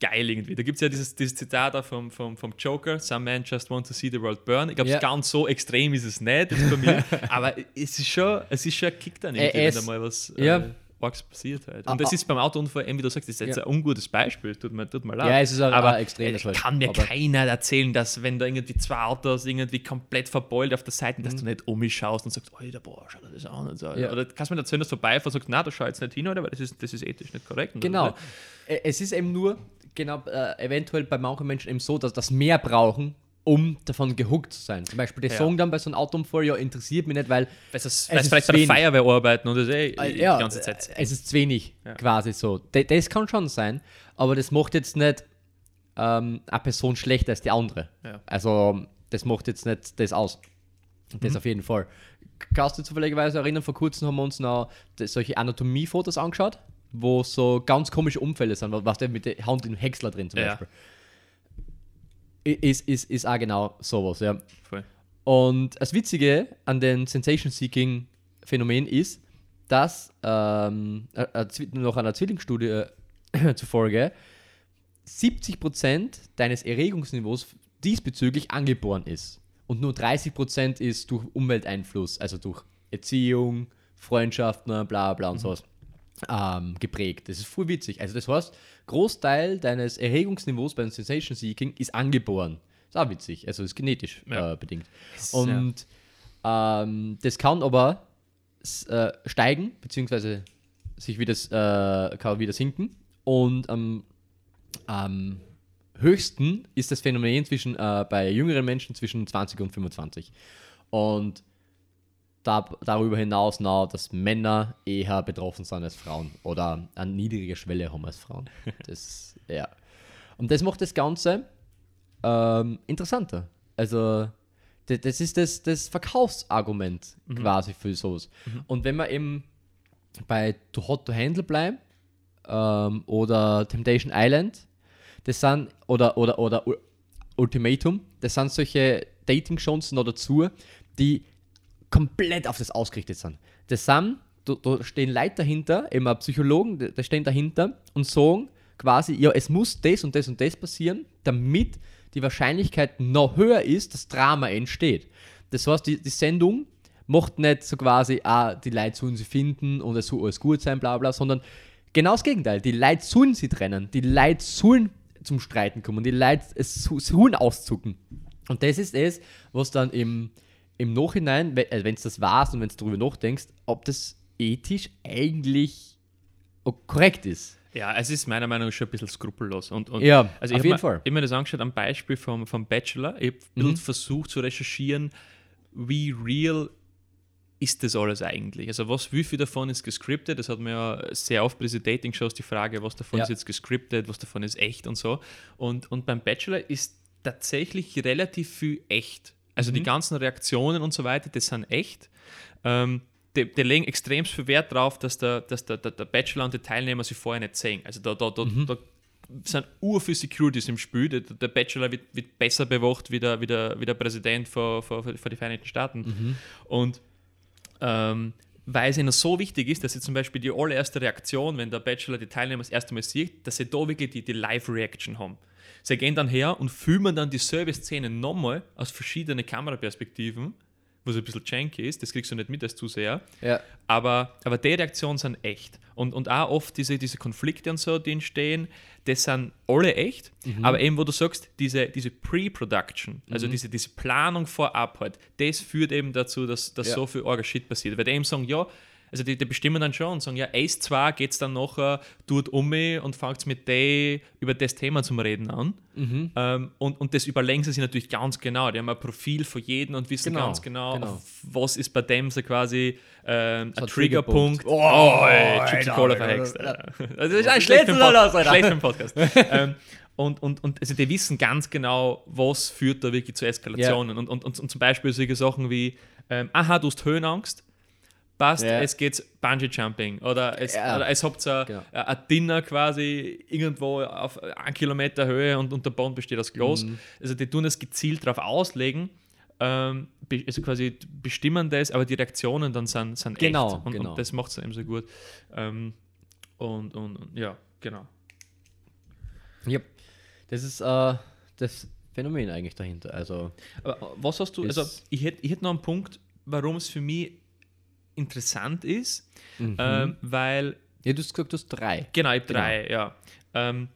geil irgendwie. Da gibt es ja dieses, dieses Zitat auch vom, vom, vom Joker, Some men just want to see the world burn. Ich glaube, Ja. ganz so extrem ist es nicht jetzt bei mir, *laughs* aber es ist schon, es ist schon ein Kick dann irgendwie, Äh, wenn da mal was ja. äh, Orks passiert halt. Ah, Und das ah. ist beim Autounfall, wie du sagst, das ist jetzt Ja. ein ungutes Beispiel, tut mir, tut mir leid. Ja, es ist auch- aber auch extrem, es halt. kann mir Aber- keiner erzählen, dass wenn da irgendwie zwei Autos irgendwie komplett verbeult auf der Seite, dass du nicht um mich schaust und sagst, Alter, boah, schau dir das an und so. Mhm. Ja. Oder kannst du mir erzählen, dass du vorbeifährst und sagst, na, da schau jetzt nicht hin, oder? Weil das ist, das ist ethisch nicht korrekt. Genau. so. Ä- Es ist eben nur, genau, äh, eventuell bei manchen Menschen eben so, dass das mehr brauchen, um davon gehuckt zu sein. Zum Beispiel, die Ja. sagen dann bei so einem Autounfall, ja, interessiert mich nicht, weil Weil es, weil es ist vielleicht bei der. Feuerwehr arbeiten und das eh äh, die ja, ganze Zeit. äh, es ist zu wenig, Ja. quasi so. D das kann schon sein, aber das macht jetzt nicht ähm, eine Person schlechter als die andere. Ja. Also, das macht jetzt nicht das aus. Das Mhm. auf jeden Fall. Kannst du zufälligerweise erinnern, vor kurzem haben wir uns noch solche Anatomiefotos angeschaut, wo so ganz komische Umfälle sind, was der mit der Hand im Häcksler drin zum Ja. Beispiel. Ist, ist, ist auch genau sowas, ja. Voll. Und das Witzige an den Sensation-Seeking-Phänomen ist, dass ähm, äh, äh, noch einer Zwillingsstudie äh, *clears throat* zufolge 70% deines Erregungsniveaus diesbezüglich angeboren ist. Und nur 30% ist durch Umwelteinfluss, also durch Erziehung, Freundschaften, bla bla und sowas ähm, geprägt. Das ist voll witzig. Also das heißt, Großteil deines Erregungsniveaus beim Sensation Seeking ist angeboren. Ist auch witzig. Also ist genetisch Ja. äh, bedingt. Und ähm, das kann aber äh, steigen, beziehungsweise sich wieder, äh, kann wieder sinken. Und am am höchsten ist das Phänomen zwischen, äh, bei jüngeren Menschen zwischen 20 und 25. Und da, darüber hinaus noch, dass Männer eher betroffen sind als Frauen oder eine niedrige Schwelle haben als Frauen. *laughs* Das, ja. Und das macht das Ganze ähm, interessanter. Also, d- das ist das, das Verkaufsargument quasi für sowas. Und wenn man eben bei Too Hot to Handle bleibt ähm, oder Temptation Island, das sind, oder, oder, oder Ultimatum, das sind solche Dating-Shows noch dazu, die komplett auf das ausgerichtet sind. Das sind, da, da stehen Leute dahinter, auch Psychologen, die stehen dahinter und sagen quasi, ja, es muss das und das und das passieren, damit die Wahrscheinlichkeit noch höher ist, dass Drama entsteht. Das heißt, die, die Sendung macht nicht so quasi, ah, die Leute sollen sie finden und es soll alles gut sein, bla bla, sondern genau das Gegenteil. Die Leute sollen sie trennen, die Leute sollen zum Streiten kommen, die Leute es so- sollen auszucken. Und das ist es, was dann im, im Nachhinein, wenn es das warst und wenn du darüber nachdenkst, ob das ethisch eigentlich korrekt ist. Ja, es ist meiner Meinung nach schon ein bisschen skrupellos. Und, und Ja, also auf ich jeden mir, Fall. Ich habe mir das angeschaut am Beispiel vom, vom Bachelor. Ich habe ein bisschen versucht zu recherchieren, wie real ist das alles eigentlich? Also was, wie viel davon ist gescriptet? Das hat man ja sehr oft bei diesen Dating-Shows die Frage, was davon Ja. ist jetzt gescriptet, was davon ist echt und so. Und, und beim Bachelor ist tatsächlich relativ viel echt. Also die ganzen Reaktionen und so weiter, das sind echt. Ähm, die, die legen extrem viel Wert darauf, dass der, dass der, der, der Bachelor und die Teilnehmer sich vorher nicht sehen. Also da, da, da, da sind urviel Securities im Spiel. Der, der Bachelor wird, wird besser bewacht wie der, wie der, wie der Präsident von, von, von die Vereinigten Staaten. Und ähm, weil es ihnen so wichtig ist, dass sie zum Beispiel die allererste Reaktion, wenn der Bachelor die Teilnehmer das erste Mal sieht, dass sie da wirklich die, die Live-Reaction haben. Sie gehen dann her und filmen dann dieselbe Szene nochmal aus verschiedenen Kameraperspektiven, was ein bisschen janky ist, das kriegst du nicht mit als Zuseher. Ja. Aber, aber die Reaktionen sind echt. Und, und auch oft diese, diese Konflikte und so, die entstehen, das sind alle echt. Aber eben, wo du sagst, diese, diese Pre-Production, also diese, diese Planung vorab halt, das führt eben dazu, dass, dass Ja. so viel arger Shit passiert. Weil die eben sagen, ja, also die, die bestimmen dann schon und sagen, ja, Ace 2 geht es dann nachher, tut um mich und fängt mit der über das Thema zum Reden an. Ähm, und, und das überlegen sie sich natürlich ganz genau. Die haben ein Profil für jeden und wissen Genau, ganz genau, genau. was ist bei dem so quasi ähm, So ein Triggerpunkt. Triggerpunkt. Oh, ey, Chips und Cola verhext. Das ist ein schlecht für den los, Pod- Alter. schlecht für den Podcast. *laughs* ähm, und, und, und also die wissen ganz genau, was führt da wirklich zu Eskalationen. Und, und, und, und zum Beispiel solche Sachen wie, ähm, aha, du hast Höhenangst, passt, Ja. es geht Bungee Jumping oder es, Ja. oder es habt ein, Genau. ein Dinner quasi irgendwo auf einen Kilometer Höhe und, und der Boden besteht aus Glas. Mhm. Also die tun das gezielt darauf auslegen, ähm, also quasi bestimmen das, aber die Reaktionen dann sind, sind Genau, echt. Und, genau. und das macht es eben so gut. Ähm, und, und, und ja, genau. Yep. Das ist äh, das Phänomen eigentlich dahinter. Also, Aber was hast du, also ich hätte ich hätt noch einen Punkt, warum es für mich interessant ist, Mhm. ähm, weil ja, du hast gesagt, du hast drei. Genau, ich habe drei, ja. Ähm,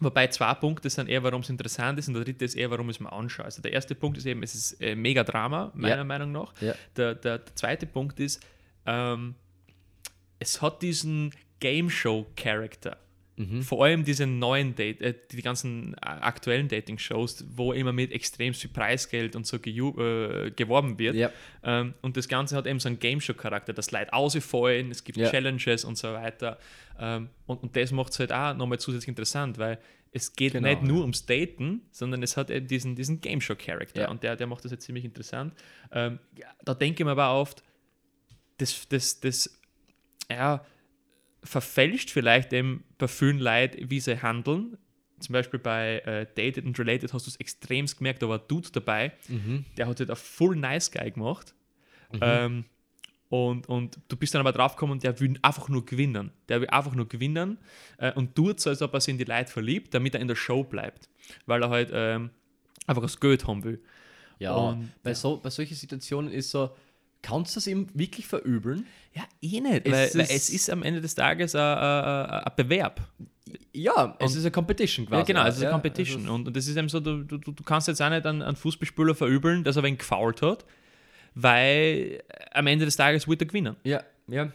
wobei zwei Punkte sind eher, warum es interessant ist und der dritte ist eher, warum es mir anschaue. Also der erste Punkt ist eben, es ist äh, mega Drama, meiner Ja. Meinung nach. Ja. Der, der, der zweite Punkt ist, ähm, es hat diesen Game Show-Charakter. Mhm. Vor allem diese neuen Date, äh, die ganzen äh, aktuellen Dating-Shows, wo immer mit extrem viel Preisgeld und so äh, geworben wird. Ja. Ähm, und das Ganze hat eben so einen Game Show-Charakter, dass Leute ausfallen, es gibt Ja. Challenges und so weiter. Ähm, und, und das macht es halt auch nochmal zusätzlich interessant, weil es geht Genau, nicht nur ums Daten, sondern es hat eben diesen, diesen Game Show-Charakter Ja. und der, der macht das jetzt ziemlich interessant. Ähm, da denke ich mir aber oft, das, das, das ja, verfälscht vielleicht eben bei vielen Leuten, wie sie handeln, zum Beispiel bei äh, Dated and Related hast du es extremst gemerkt, da war ein Dude dabei, Mhm. der hat halt ein full nice guy gemacht. Ähm, und, und du bist dann aber draufgekommen, der will einfach nur gewinnen. Der will einfach nur gewinnen äh, und tut so, als ob er sich in die Leute verliebt, damit er in der Show bleibt. Weil er halt ähm, einfach das Geld haben will. Ja, Und, bei, so, bei solchen Situationen ist so, kannst du es ihm wirklich verübeln? Ja, eh nicht, Es weil, weil ist- es ist am Ende des Tages ein, Bewerb. Ja, es ist eine Competition quasi. Ja, genau, es ist ja, eine Competition. also- und, und das ist eben so, du, du, du kannst jetzt auch nicht einen, einen Fußballspieler verübeln, dass er wen gefault hat, weil am Ende des Tages wird er gewinnen. ja, ja,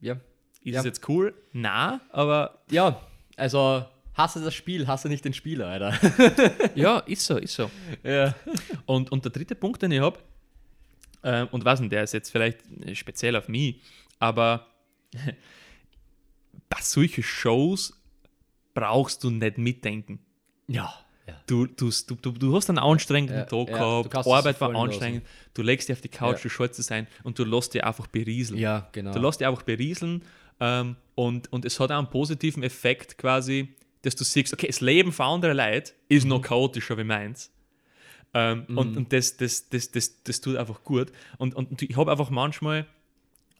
ja. Ist Ja. es jetzt cool? Na, aber Ja, also hasse das Spiel, hasse nicht den Spieler, Alter. ja, ist so, ist so. ja. Und, und der dritte Punkt, den ich habe, ähm, und was denn, der ist jetzt vielleicht speziell auf mich, aber *laughs* bei solchen Shows brauchst du nicht mitdenken. Ja. ja. Du, du, du, du, hast einen anstrengenden Ja, Tag ja, du gehabt, Arbeit war anstrengend, du legst dich auf die Couch, du schaltest es ein und du lässt dich einfach berieseln. Ja, genau. Du lässt dich einfach berieseln ähm, und, und es hat auch einen positiven Effekt quasi, dass du siehst, okay, das Leben von anderen Leuten ist Mhm. noch chaotischer wie meins. Ähm, Und, und das, das, das, das, das tut einfach gut. Und, und ich habe einfach manchmal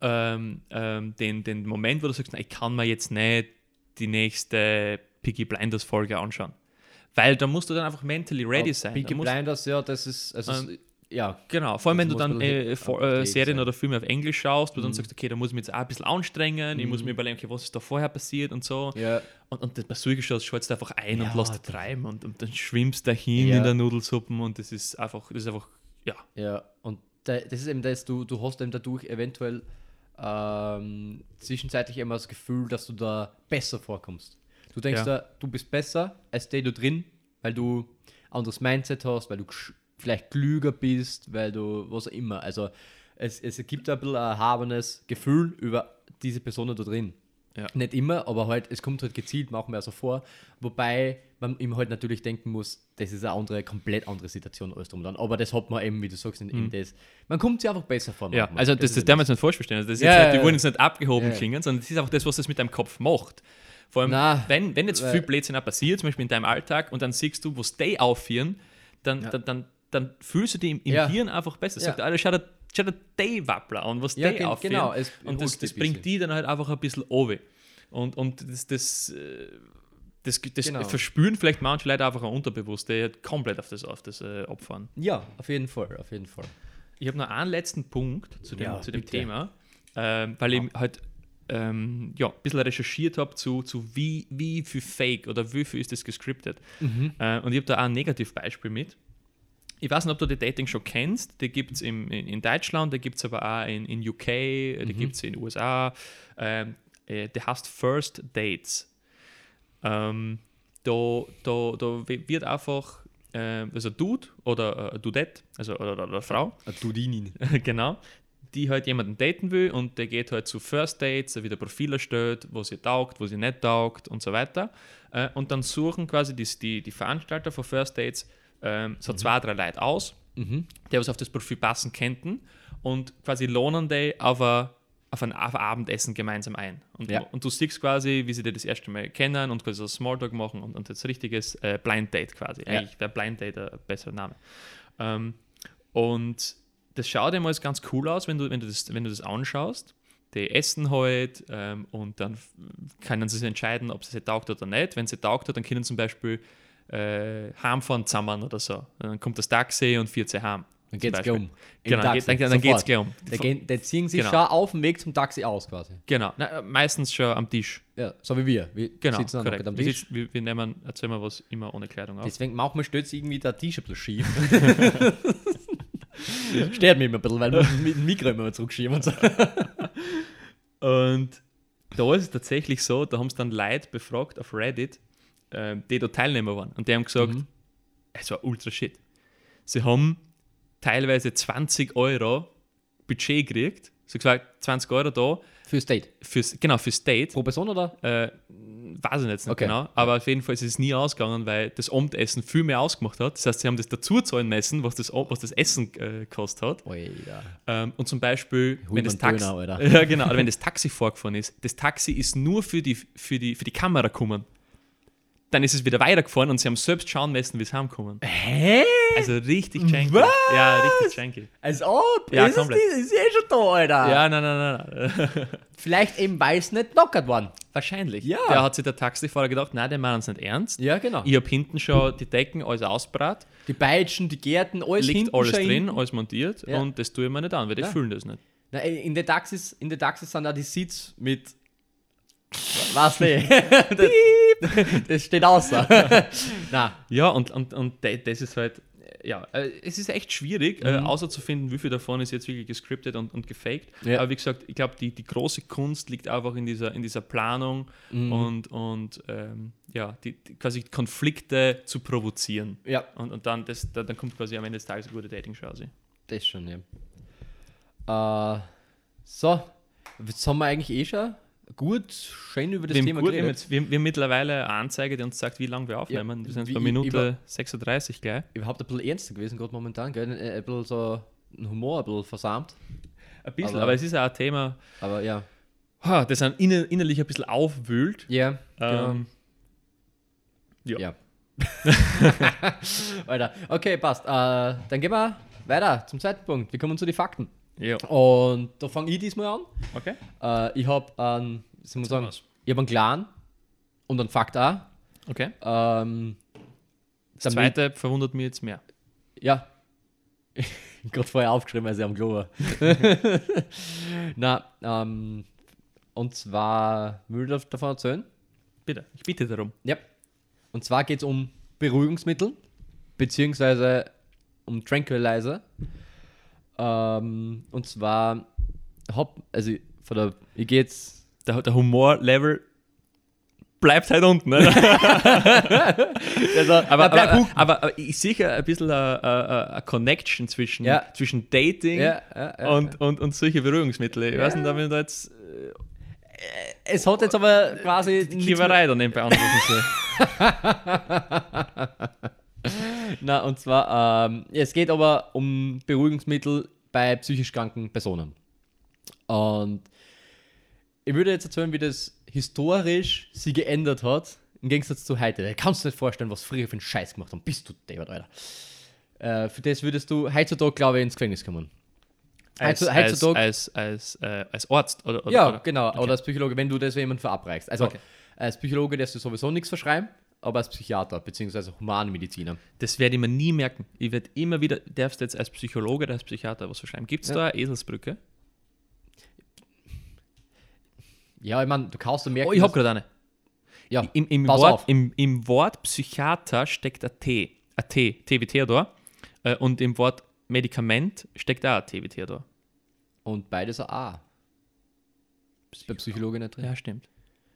ähm, ähm, den, den Moment, wo du sagst, na, ich kann mir jetzt nicht die nächste Piggy Blinders Folge anschauen. Weil da musst du dann einfach mentally ready sein. Musst, Blinders, ja, das ist, also, Ähm, ja, Genau, vor allem wenn Das du dann äh, äh, Serien sein. oder Filme auf Englisch schaust, wo du dann sagst, okay, da muss ich mich jetzt auch ein bisschen anstrengen, ich muss mir überlegen, okay, was ist da vorher passiert und so. ja, Und, und das, bei solchen Shows schaltest du einfach ein Ja, und lässt treiben und, und dann schwimmst du dahin Ja. in der Nudelsuppe und das ist einfach, das ist einfach, ja. ja. Und da, das ist eben das, du, du hast eben dadurch eventuell ähm, zwischenzeitlich immer das Gefühl, dass du da besser vorkommst. Du denkst Ja. da, du bist besser als der du drin, weil du anderes Mindset hast, weil du vielleicht klüger bist, weil du was auch immer. Also es, es ergibt ein bisschen ein erhabenes Gefühl über diese Person da drin. Ja. Nicht immer, aber halt, es kommt halt gezielt manchmal so vor, wobei man ihm halt natürlich denken muss, das ist eine andere, komplett andere Situation als drum dann. Aber das hat man eben, wie du sagst, in, in das. Man kommt sich einfach besser vor. Mhm. Ja, also das, das ist darf man nicht falsch verstehen. Also das ist Ja, nicht, die wollen jetzt nicht abgehoben klingen, sondern das ist einfach das, was das mit deinem Kopf macht. Vor allem, Na, wenn, wenn jetzt viel Blödsinn passiert, zum Beispiel in deinem Alltag, und dann siehst du, wo Stay aufführen, dann, dann, dann, dann fühlst du dich im, im Ja. Hirn einfach besser. Ja. Sagt, Alter, schau dir, schau dir Day-Wappler an, was Ja, Day gen- genau, es und das, das ein bringt die dann halt einfach ein bisschen over. Und, und das, das, äh, das, das Genau. verspüren vielleicht manche Leute einfach auch unterbewusst, die halt komplett auf das, auf das äh, opfern. ja, auf jeden Fall, auf jeden Fall. Ich habe noch einen letzten Punkt zu dem, Ja, zu dem bitte. Thema, ähm, weil ich halt ähm, ja, ein bisschen recherchiert habe zu, zu wie, wie viel Fake oder wie viel ist das gescriptet. Mhm. Äh, und ich habe da auch ein Negativbeispiel mit. Ich weiß nicht, ob du die Dating schon kennst. Die gibt es in, in Deutschland, die gibt es aber auch in, in UK, die Mhm. gibt es in den USA. Ähm, äh, die heißt First Dates. Ähm, da, da, da wird einfach, äh, also Dude oder äh, Dudette, also oder, oder, oder Frau, Dudinin. *laughs* genau, die halt jemanden daten will und der geht halt zu First Dates, der wieder Profil erstellt, wo sie taugt, wo sie nicht taugt und so weiter. Äh, und dann suchen quasi die, die, die Veranstalter von First Dates ähm, so zwei, drei Leute aus, Mhm. die was auf das Profil passen könnten und quasi lohnen die auf ein, auf ein, auf ein Abendessen gemeinsam ein. Und, Ja. und du siehst quasi, wie sie dir das erste Mal kennen und quasi so Smalltalk machen und, und das richtiges äh, Blind Date quasi. Ja. Eigentlich wäre Blind Date ein besserer Name. Ähm, und das schaut immer ganz cool aus, wenn du, wenn du, das, wenn du das anschaust. Die essen halt ähm, und dann können sie sich entscheiden, ob sie taugt oder nicht. Wenn sie taugt hat, dann können zum Beispiel äh, heimfahren zusammen oder so. Dann kommt das Taxi und fährt sie heim. Dann geht's Beispiel. gleich um. Genau, Taxi, geht, dann, dann geht es gleich um. Gehen, der ziehen sich Genau. schon auf dem Weg zum Taxi aus quasi. Genau, Na, meistens schon am Tisch. Ja, so wie wir. Wir Genau, sitzen dann korrekt. am Wir, Tisch. wir, wir nehmen, erzählen wir was immer ohne Kleidung auf. Deswegen manchmal sich irgendwie der T-Shirt so schief. *laughs* Stört mich immer ein bisschen, weil wir mit dem Mikro immer zurückschieben und so. *laughs* Und da ist es tatsächlich so, da haben es dann Leute befragt auf Reddit, ähm, die da Teilnehmer waren. Und die haben gesagt, Mhm. es war ultra shit. Sie haben teilweise 20 Euro Budget gekriegt. Sie haben gesagt, 20 Euro da, Fürs Date. fürs, genau, fürs Date. Pro Person oder? Äh, weiß ich jetzt nicht Okay. genau, aber auf jeden Fall ist es nie ausgegangen, weil das Abendessen viel mehr ausgemacht hat. Das heißt, sie haben das dazu zahlen müssen, was das, was das Essen äh, gekostet hat. Oi, ja. Ähm, und zum Beispiel, wenn das, Taxi, Döner, *laughs* ja, genau, wenn das Taxi vorgefahren ist, das Taxi ist nur für die, für die, für die Kamera gekommen. Dann ist es wieder weitergefahren und sie haben selbst schauen müssen, wie sie heimkommen. Hä? Also richtig janky. Was? Ja, richtig janky. Als ob? Ja, ist, es komplett. nicht, ist eh schon da, Alter. Ja, nein, nein, nein. nein. *laughs* Vielleicht eben, weil es nicht knockert worden. Wahrscheinlich. Ja. Der hat sich der Taxifahrer gedacht, nein, der meinen es nicht ernst. Ja, genau. Ich habe hinten schon die Decken, alles ausbrat, Die Peitschen, die Gärten, alles liegt hinten alles drin, hinten. alles montiert Ja. und das tue ich mir nicht an, weil die Ja. fühlen das nicht. Na, in den Taxis, in den Taxis sind auch die Sitz mit. Was nee. das, das steht außer. *laughs* Na, Ja, und, und, und das ist halt, äh, ja, äh, es ist echt schwierig, äh, Mhm. außer zu finden, wie viel davon ist jetzt wirklich gescriptet und, und gefaked. Ja. Aber wie gesagt, ich glaube, die, die große Kunst liegt einfach in dieser, in dieser Planung Mhm. und, und ähm, ja, die, die, quasi Konflikte zu provozieren. ja, Und, und dann, das, dann, dann kommt quasi am Ende des Tages eine gute Dating-Show raus. das schon, ja. Äh, so, jetzt haben wir eigentlich eh schon gut, schön über das Wir Thema gut, wir, haben geredet. jetzt, wir, wir mittlerweile eine Anzeige, die uns sagt, wie lange wir aufnehmen. wir sind bei Minute 36 gleich. Überhaupt ein bisschen ernster gewesen, gerade momentan, gell? Ein, ein bisschen so ein Humor, ein bisschen versamt. Ein bisschen, Aber- aber, es ist auch ein Thema, Aber ja. das einen inner, innerlich ein bisschen aufwühlt. Ja, genau. Ähm, ja. Ja. *laughs* Alter, okay, passt. Äh, dann gehen wir weiter zum zweiten Punkt. Wir kommen zu den Fakten. Ja. Und da fange ich diesmal an. Okay. Äh, ich habe einen, soll man sagen, ich habe einen Clan und einen Fakt auch. Okay. Ähm, Das zweite verwundert mich jetzt mehr. Ja. *laughs* Gerade vorher aufgeschrieben, als ich am Klo war. *laughs* Na, ähm, und zwar, will ich davon erzählen? Bitte, ich bitte darum. Ja. Und zwar geht es um Beruhigungsmittel, beziehungsweise um Tranquilizer. Ähm, und zwar, hab, also von der, ich gehe jetzt, Der, der Humorlevel bleibt halt unten. Ne? *laughs* also, aber, aber, aber, aber ich sehe ein bisschen eine, Connection zwischen, Ja. zwischen Dating ja, ja, und, und, und solche Beruhigungsmittel. Ich weiß nicht, ob ich da jetzt es hat jetzt aber quasi die Kiewerei daneben beantworten soll. *laughs* Na, und zwar, ähm, es geht aber um Beruhigungsmittel bei psychisch kranken Personen. Und ich würde jetzt erzählen, wie das historisch sie geändert hat, im Gegensatz zu heute. Da kannst du dir nicht vorstellen, was früher für einen Scheiß gemacht haben. Bist du David, Alter. Äh, für das würdest du heutzutage, glaube ich, ins Gefängnis kommen. Als, Heutzu- als, heutzutage- als, als, äh, als Arzt oder, oder, ja, oder? genau. Oder als Psychologe, wenn du das jemand verabreichst. Also Okay. als Psychologe darfst du sowieso nichts verschreiben, aber als Psychiater bzw. Humanmediziner. Das werde ich mir nie merken. Ich werde immer wieder, darfst du jetzt als Psychologe oder als Psychiater was verschreiben? Gibt es Ja. da eine Eselsbrücke? Ja, ich meine, du kannst du merken. Oh, ich habe gerade eine. ja, Im, im, Wort, im, Im Wort Psychiater steckt ein T. Ein T, T wie Theodor. Äh, Und im Wort Medikament steckt auch ein T wie Theodor. Und beides ein A. Ist bei Psychologe nicht drin. Ja, stimmt.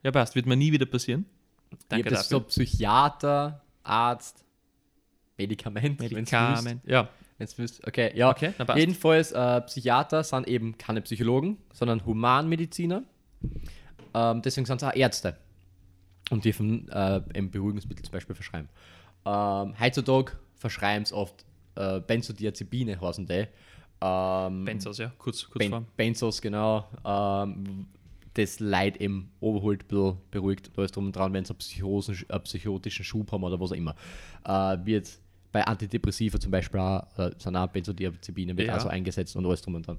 Ja, passt. Wird mir nie wieder passieren. Danke ich hab das so dafür. Psychiater, Arzt, Medikament, Medikament. Ja, Wenn's wüsst. Okay, ja. okay, na passt. Jedenfalls, äh, Psychiater sind eben keine Psychologen, sondern Humanmediziner. Ähm, deswegen sind es auch Ärzte. Und dürfen äh, Beruhigungsmittel zum Beispiel verschreiben. Ähm, heutzutage verschreiben es oft äh, Benzodiazepine, heißen die. Ähm, Benzos, ja, kurz, kurz ben. Benzos, genau. Ähm, das Leid im Oberholt ein bisschen beruhigt und alles drum und dran, wenn sie einen, einen psychotischen Schub haben oder was auch immer. Äh, wird bei Antidepressiva zum Beispiel auch, äh, sind auch Benzodiazepine wird Ja. also eingesetzt und alles drum und dran.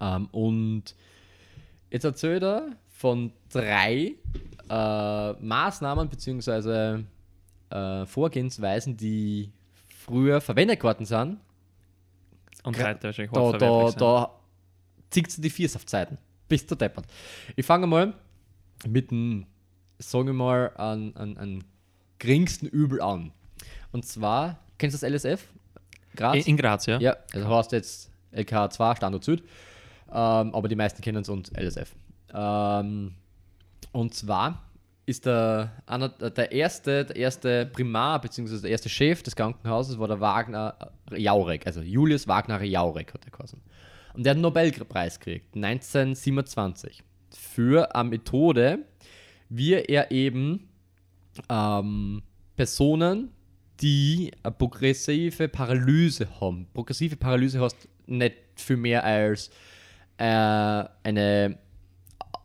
Ähm, und jetzt erzählt er von drei äh, Maßnahmen bzw. Äh, Vorgehensweisen, die früher verwendet worden sind, Und heute wahrscheinlich da, da, da zieht sie die Viers auf Zeiten. Bist du deppert. Ich fange mal mit dem, sagen wir mal, an, an, an geringsten Übel an. Und zwar, kennst du das LSF? Graz? In, in Graz, ja? ja, also hast jetzt LK2 Standort Süd, ähm, aber die meisten kennen es und LSF. Ähm, und zwar ist der, einer, der, erste, der erste Primar, beziehungsweise der erste Chef des Krankenhauses war der Wagner Jaurek, also Julius Wagner Jaurek hat er geheißen. Und der hat einen Nobelpreis gekriegt, 1927, für eine Methode, wie er eben ähm, Personen, die eine progressive Paralyse haben. Progressive Paralyse heißt nicht viel mehr als äh, eine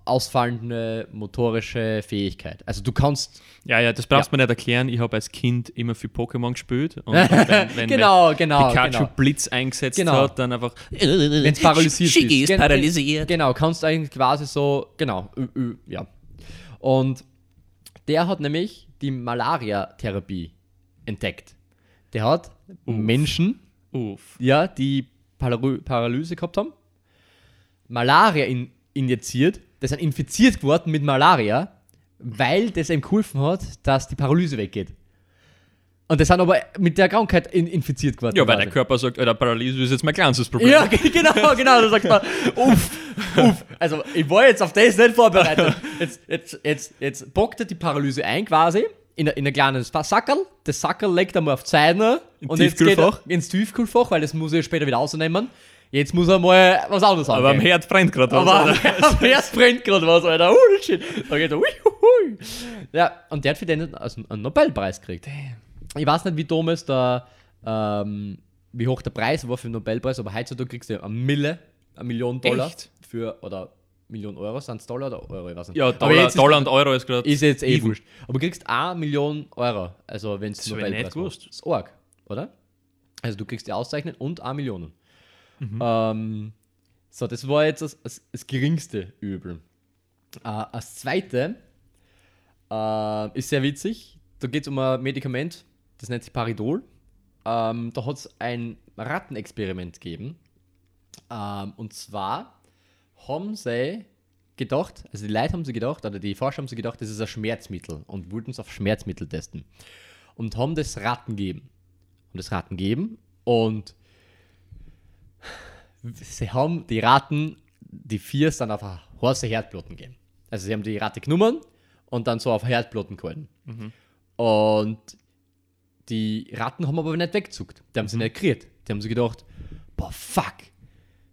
ausfallende motorische Fähigkeit. Also du kannst. Ja, ja, das brauchst du mir nicht erklären. Ich habe als Kind immer viel Pokémon gespielt. Und *laughs* wenn, wenn, genau, genau. Pikachu genau. Blitz eingesetzt Genau. hat, dann einfach. *laughs* Wenn es paralysiert Shiggy ist. ist paralysiert. Genau, kannst du eigentlich quasi so, genau, ja. Und der hat nämlich die Malaria-Therapie entdeckt. Der hat Menschen, Uff. ja, die Paraly Paralyse gehabt haben, Malaria in, injiziert, das sind infiziert geworden mit Malaria, weil das ihm geholfen hat, dass die Paralyse weggeht. Und das sind aber mit der Krankheit in, infiziert geworden. Ja, weil quasi. der Körper sagt, Alter, Paralyse ist jetzt mein kleinstes Problem. Ja, ge- *laughs* genau, genau. Da sagt man, uff, uff. Also, ich war jetzt auf das nicht vorbereitet. Jetzt, jetzt, jetzt, jetzt bockt er die Paralyse ein quasi in in ein kleines Sackerl. Das Sackerl legt er mal auf die Seite Ins und jetzt geht ins Tiefkühlfach, weil das muss er später wieder rausnehmen. Jetzt muss er mal was anderes Aber am. Herd brennt gerade was. Aber Alter. *laughs* am Herz brennt gerade was, Alter. Oh, shit. Da geht er, ui, hui. Ja, und der hat für den also einen Nobelpreis gekriegt. Ich weiß nicht, wie damals der, ähm, wie hoch der Preis war für den Nobelpreis, aber heutzutage kriegst du eine Mille, eine Million Dollar Echt? für, oder Million Euro, sind es Dollar oder Euro, ich weiß nicht. Ja, Dollar, ist, Dollar und Euro ist gerade. ist jetzt eh even. wurscht. Aber du kriegst eine Million Euro, also wenn es nicht gewusst. Das ist arg, oder? Also du kriegst die Auszeichnung und eine Million. Mhm. Ähm, so, das war jetzt das, das, das geringste Übel. Äh, das zweite äh, ist sehr witzig. Da geht es um ein Medikament, das nennt sich Paridol. Ähm, da hat es ein Rattenexperiment gegeben. Ähm, und zwar haben sie gedacht, also die Leute haben sie gedacht, oder die Forscher haben sie gedacht, das ist ein Schmerzmittel und wollten es auf Schmerzmittel testen. Und haben das Ratten gegeben. Haben das Ratten gegeben und sie haben die Ratten, die vier sind auf eine heiße Herdplatten gegeben. Also sie haben die Ratte genommen und dann so auf Herdplatten gehalten. Und die Ratten haben aber nicht weggezuckt. Die haben sie nicht gekriegt. Die haben sich gedacht, boah, fuck.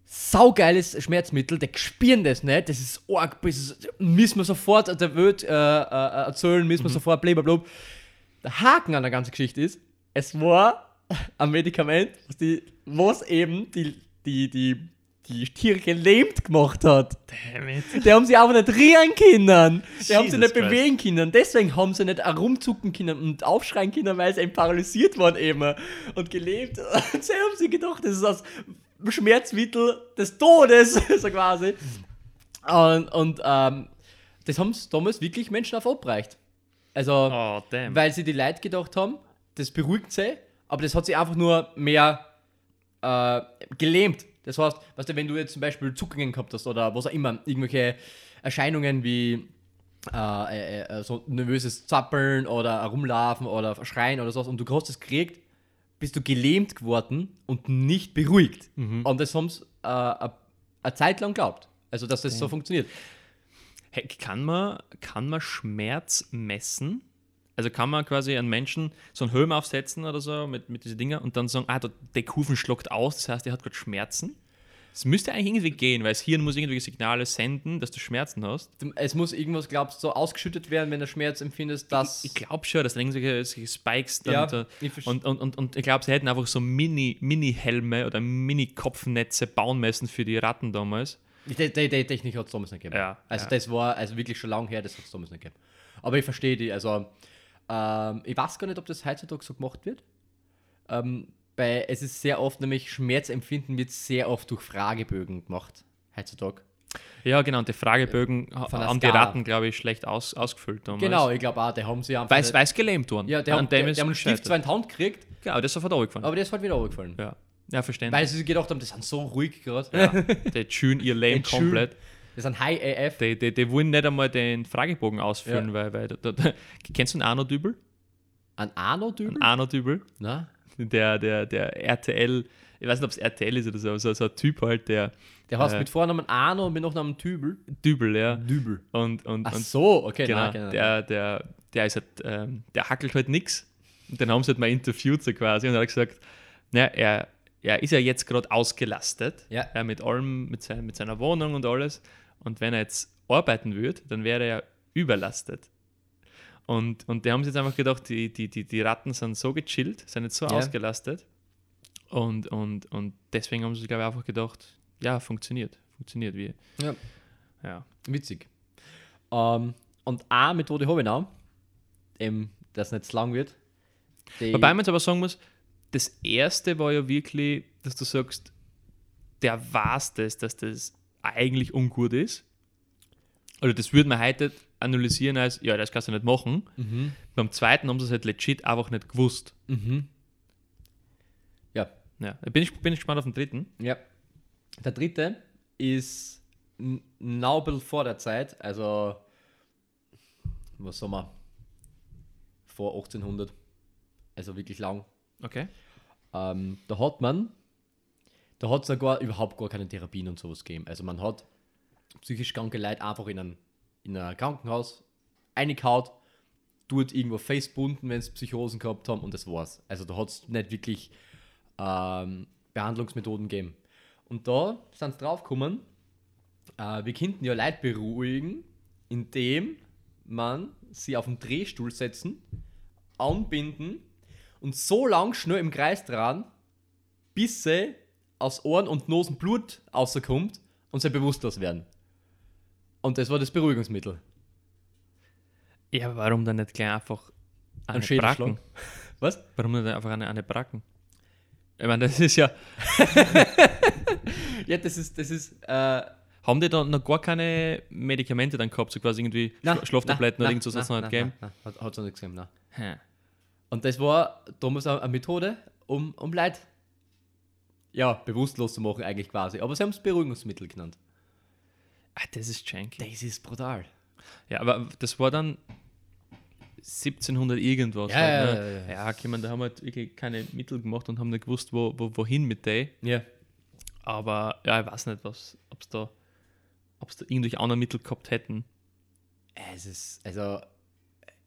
Saugeiles Schmerzmittel, die spüren das nicht, das ist arg, das müssen wir sofort der Welt äh, äh, erzählen, müssen wir sofort blablabla. Der Haken an der ganzen Geschichte ist, es war ein Medikament, was, die, was eben die, die, die, die Tiere gelähmt gemacht hat. Damn it. Die haben sie einfach nicht rühren können. Die haben sie nicht Christ. bewegen können. Deswegen haben sie nicht herumzucken können und aufschreien können, weil sie eben paralysiert waren eben und gelebt. *laughs* Und sie haben sie gedacht, das ist das Schmerzmittel des Todes, *laughs* so quasi. Und, und ähm, das haben sie damals wirklich Menschen auf abreicht. Also, Oh, damn. weil sie die Leute gedacht haben, das beruhigt sie, aber das hat sie einfach nur mehr äh, gelähmt. Das heißt, weißt du, wenn du jetzt zum Beispiel Zuckungen gehabt hast oder was auch immer, irgendwelche Erscheinungen wie äh, äh, äh, so nervöses Zappeln oder Rumlaufen oder Schreien oder sowas und du hast das gekriegt, bist du gelähmt geworden und nicht beruhigt. Und das haben sie äh, eine Zeit lang geglaubt. Also, dass das so funktioniert. Hey, kann, man, kann man Schmerz messen? Also kann man quasi einen Menschen so einen Helm aufsetzen oder so mit, mit diesen Dingen und dann sagen, ah, der, Kufen schluckt aus, das heißt, er hat gerade Schmerzen. Es müsste eigentlich irgendwie gehen, weil das Hirn muss irgendwelche Signale senden, dass du Schmerzen hast. Es muss irgendwas, glaubst du, so ausgeschüttet werden, wenn du Schmerz empfindest, dass. Ich glaube schon, dass da irgendwelche Spikes dann Ja, da, ich und, und, und, und ich glaube, sie hätten einfach so Mini- Mini-Helme oder Mini-Kopfnetze bauen müssen für die Ratten damals. Die, die, die Technik hat es damals nicht gegeben. Ja, also ja. das war also wirklich schon lange her, das hat es damals nicht gegeben. Aber ich verstehe die, also ähm, ich weiß gar nicht, ob das heutzutage so gemacht wird. Ähm, bei, es ist sehr oft, nämlich Schmerzempfinden wird sehr oft durch Fragebögen gemacht, heutzutage. Ja, genau, und die Fragebögen ha- Von haben die. Ratten, glaube ich, schlecht aus, ausgefüllt damals. Genau, ich glaube auch, die haben sie einfach. Nicht- es gelähmt worden. ja, die haben, dem die, die haben einen Stift zwar in die Hand gekriegt, Genau, das ist sofort runtergefallen. aber der ist halt wieder runtergefallen. ja. ja, verständlich. Weil sie gedacht haben, die sind so ruhig gerade. ja, *laughs* die tun ihr tun- komplett. Die sind High AF. Die, die, die wollen nicht einmal den Fragebogen ausfüllen, Ja. weil, weil da, da, kennst du einen Arno-Dübel? Ein Arno-Dübel? Arno-Dübel? Na? Der, der, der RTL, ich weiß nicht, ob es RTL ist oder so, so, so ein Typ halt, der Der heißt Äh. mit Vornamen Arno und mit Nachnamen Dübel. Dübel, ja. Dübel. Und, und, Ach so, okay. genau, nein, genau. der, der, der ist halt, ähm, der hackelt halt nichts. Und dann haben sie halt mal interviewt so quasi und er hat gesagt, naja, er, er ist ja jetzt gerade ausgelastet Ja. äh, mit allem, mit, sein, mit seiner Wohnung und alles. Und wenn er jetzt arbeiten würde, dann wäre er überlastet. Und, und die haben sich jetzt einfach gedacht, die, die, die, die Ratten sind so gechillt, sind jetzt so Ja. ausgelastet. Und, und, und deswegen haben sie, glaube ich, einfach gedacht, ja, funktioniert. Funktioniert wie. Ja. Ja. Witzig. Ähm, und eine Methode habe ich noch, eben, dass nicht zu lang wird. Wobei man jetzt aber sagen muss, das erste war ja wirklich, dass du sagst, der weiß das, dass das eigentlich ungut ist. Oder das würde man heute analysieren als, ja, das kannst du nicht machen. Mhm. Beim zweiten haben sie es halt legit einfach nicht gewusst. Mhm. Ja, Ja, da bin ich, bin ich gespannt auf den dritten. Ja. Der dritte ist Naubel vor der Zeit, also was sagen wir, vor 1800, also wirklich lang. Okay. Ähm, da hat man, da hat es sogar überhaupt gar keine Therapien und sowas gegeben. Also man hat psychisch kranke Leute einfach in ein, in ein Krankenhaus eingehaut, dort irgendwo facebunden, wenn sie Psychosen gehabt haben und das war's. Also da hat es nicht wirklich ähm, Behandlungsmethoden gegeben. Und da sind sie draufgekommen, äh, wir könnten ja Leute beruhigen, indem man sie auf den Drehstuhl setzen, anbinden und so lang schnell im Kreis dran, bis sie aus Ohren und Nosen Blut rauskommt und sie bewusstlos werden. Und das war das Beruhigungsmittel. Ja, aber warum dann nicht gleich einfach eine Ein. Bracken? *laughs* Was? Warum nicht einfach eine, eine Bracken? Ich meine, das ist ja. *laughs* Ja, das ist, das ist, äh, Haben die da noch gar keine Medikamente dann gehabt, so quasi irgendwie Schla- Schlaftabletten oder irgend so was noch nicht gegeben? Nein, hat es nicht gegeben, nein. Und das war damals auch eine Methode, um, um Leute ja, bewusstlos zu machen, eigentlich quasi. Aber sie haben es Beruhigungsmittel genannt. Ah, das ist janky. Das ist brutal. Ja, aber das war dann 1700 irgendwas. Ja, halt, ja, ne? ja, ja. ja, okay, man, da haben wir halt wirklich keine Mittel gemacht und haben nicht gewusst, wo, wo, wohin mit denen. Ja. Aber ja, ich weiß nicht, was, ob es da, ob's da irgendwelche anderen Mittel gehabt hätten. Es ist, also,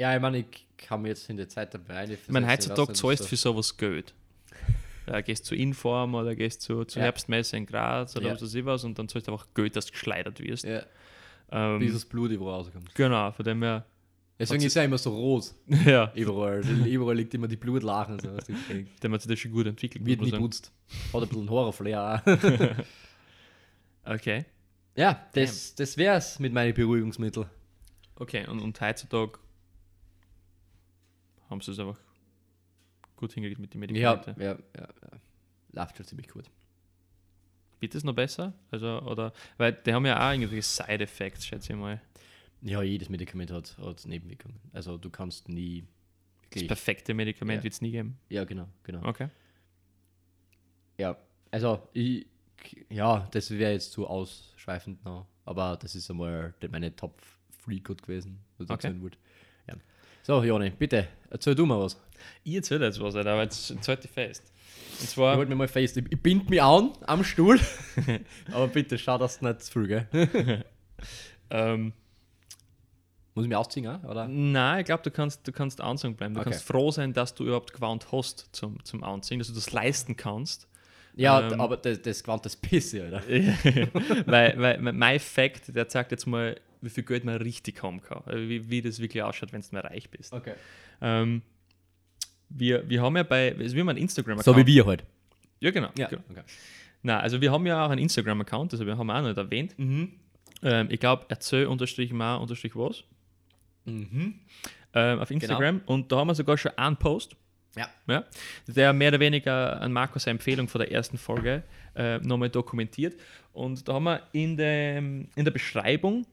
ja, ich meine, ich kann mir jetzt in der Zeit dabei nicht Ich meine, heutzutage zahlst du für sowas Geld. Ja, gehst zu Inform oder gehst zu, zur Ja. Herbstmesse in Graz oder Ja. was weiß ich was und dann zahlst du einfach Geld, dass du geschleudert wirst. Ja, Ähm, bis das Blut überall rauskommt. genau, von dem her, Deswegen ist es ja immer so rot. *laughs* ja, Überall. Überall liegt immer die Blutlachen. So, *laughs* dem hat sich das schon gut entwickelt. Wird nie man putzt. Hat ein bisschen Horrorflair auch. *laughs* Okay, Ja, das, das wär's mit meinen Beruhigungsmitteln. okay, und, und heutzutage haben sie es einfach gut hingekriegt mit den Ja, Medikamenten. ja, ja, ja. Läuft schon ziemlich gut. Wird das noch besser? Also, oder, weil die haben ja auch irgendwelche Side-Effects, schätze ich mal. Ja, jedes Medikament hat, hat Nebenwirkungen. Also du kannst nie Das perfekte Medikament Ja. wird es nie geben. Ja, genau, genau. Okay. Ja, also ich, ja, das wäre jetzt zu ausschweifend noch. Aber das ist einmal meine Top 3 gut gewesen, was ich Okay. erzählen wollte. So, Joni, bitte, erzähl du mal was. Ich erzähle jetzt was, Alter, aber jetzt, halt die fest. Und Ich zwar, wollte mir mal fest, ich, ich bind mich an am Stuhl. *laughs* aber bitte schau, dass du nicht zu früh, gell? *laughs* ähm, Muss ich mich ausziehen, oder? nein, ich glaube, du kannst, du kannst anzogen bleiben. Du Okay. kannst froh sein, dass du überhaupt gewarnt hast zum, zum Anziehen, dass du das leisten kannst. Ja, Ähm. aber das, das Gewand, das Pisse, oder? *laughs* weil, weil mein Fact, der zeigt jetzt mal, wie viel Geld man richtig haben kann. Also Wie, wie das wirklich ausschaut, wenn du mal reich bist. Okay. Ähm, wir, wir haben ja bei, also wir haben einen Instagram-Account. So wie wir heute. Ja, genau. Ja. genau. Okay. Na, also wir haben ja auch einen Instagram-Account, also wir haben auch noch nicht erwähnt. Mhm. Ähm, ich glaube, erzähl unterstrich mal unterstrich was Mhm. ähm, auf Instagram. Und da haben wir sogar schon einen Post, Ja. ja, der mehr oder weniger an Markus Empfehlung von der ersten Folge äh, nochmal dokumentiert. Und da haben wir in, dem, in der Beschreibung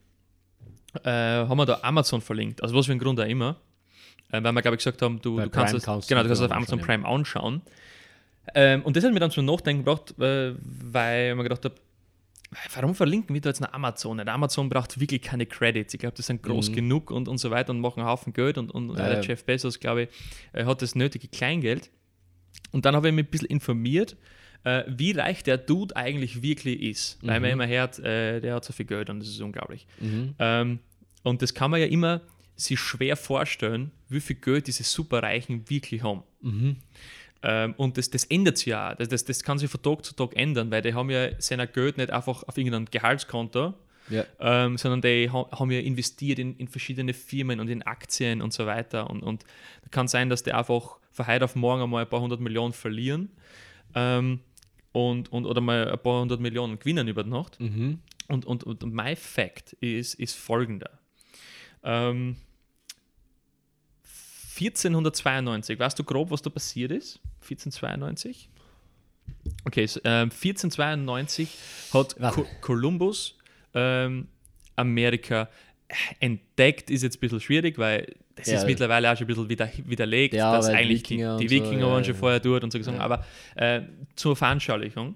äh, haben wir da Amazon verlinkt. Also was für ein Grund auch immer. Äh, weil wir, glaube ich, gesagt haben, du, kannst genau, du kannst es das auf Amazon Prime anschauen. Ähm, und das hat mir dann zum Nachdenken gebracht, äh, weil mir gedacht habe, warum verlinken wir da jetzt eine Amazon? Nicht? Amazon braucht wirklich keine Credits. Ich glaube, die sind groß Mhm. genug und, und so weiter und machen einen Haufen Geld. Und, und Ja, der ja. Jeff Bezos, glaube ich, äh, hat das nötige Kleingeld. Und dann habe ich mich ein bisschen informiert, äh, wie reich der Dude eigentlich wirklich ist. Weil man Mhm. immer hört, äh, der hat so viel Geld und das ist unglaublich. Mhm. Ähm, und das kann man ja immer sich schwer vorstellen, wie viel Geld diese Superreichen wirklich haben. Mhm. Ähm, und das, das ändert sich ja. Das, das, das kann sich von Tag zu Tag ändern, weil die haben ja sein Geld nicht einfach auf irgendein Gehaltskonto, Ja. ähm, sondern die ha haben ja investiert in, in verschiedene Firmen und in Aktien und so weiter. Und, und kann sein, dass die einfach von heute auf morgen einmal ein paar hundert Millionen verlieren ähm, und, und, oder mal ein paar hundert Millionen gewinnen über die Nacht. Mhm. Und, und, und mein Fact ist, ist folgender. Ähm, 1492, weißt du grob, was da passiert ist? 1492? Okay, so, ähm, 1492 hat Columbus ähm, Amerika entdeckt, ist jetzt ein bisschen schwierig, weil das Ja. ist mittlerweile auch schon ein bisschen wieder, widerlegt, Ja, dass eigentlich Wikinger die, und die so, Wikinger ja, waren schon vorher dort und so gesagt, aber äh, zur Veranschaulichung,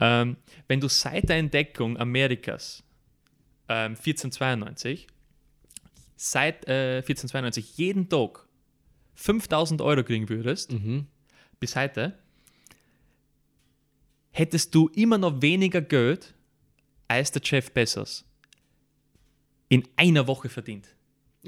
ähm, wenn du seit der Entdeckung Amerikas ähm, 1492 seit äh, 1492 jeden Tag 5000 Euro kriegen würdest, Mhm. bis heute, hättest du immer noch weniger Geld als der Jeff Bezos in einer Woche verdient. *laughs*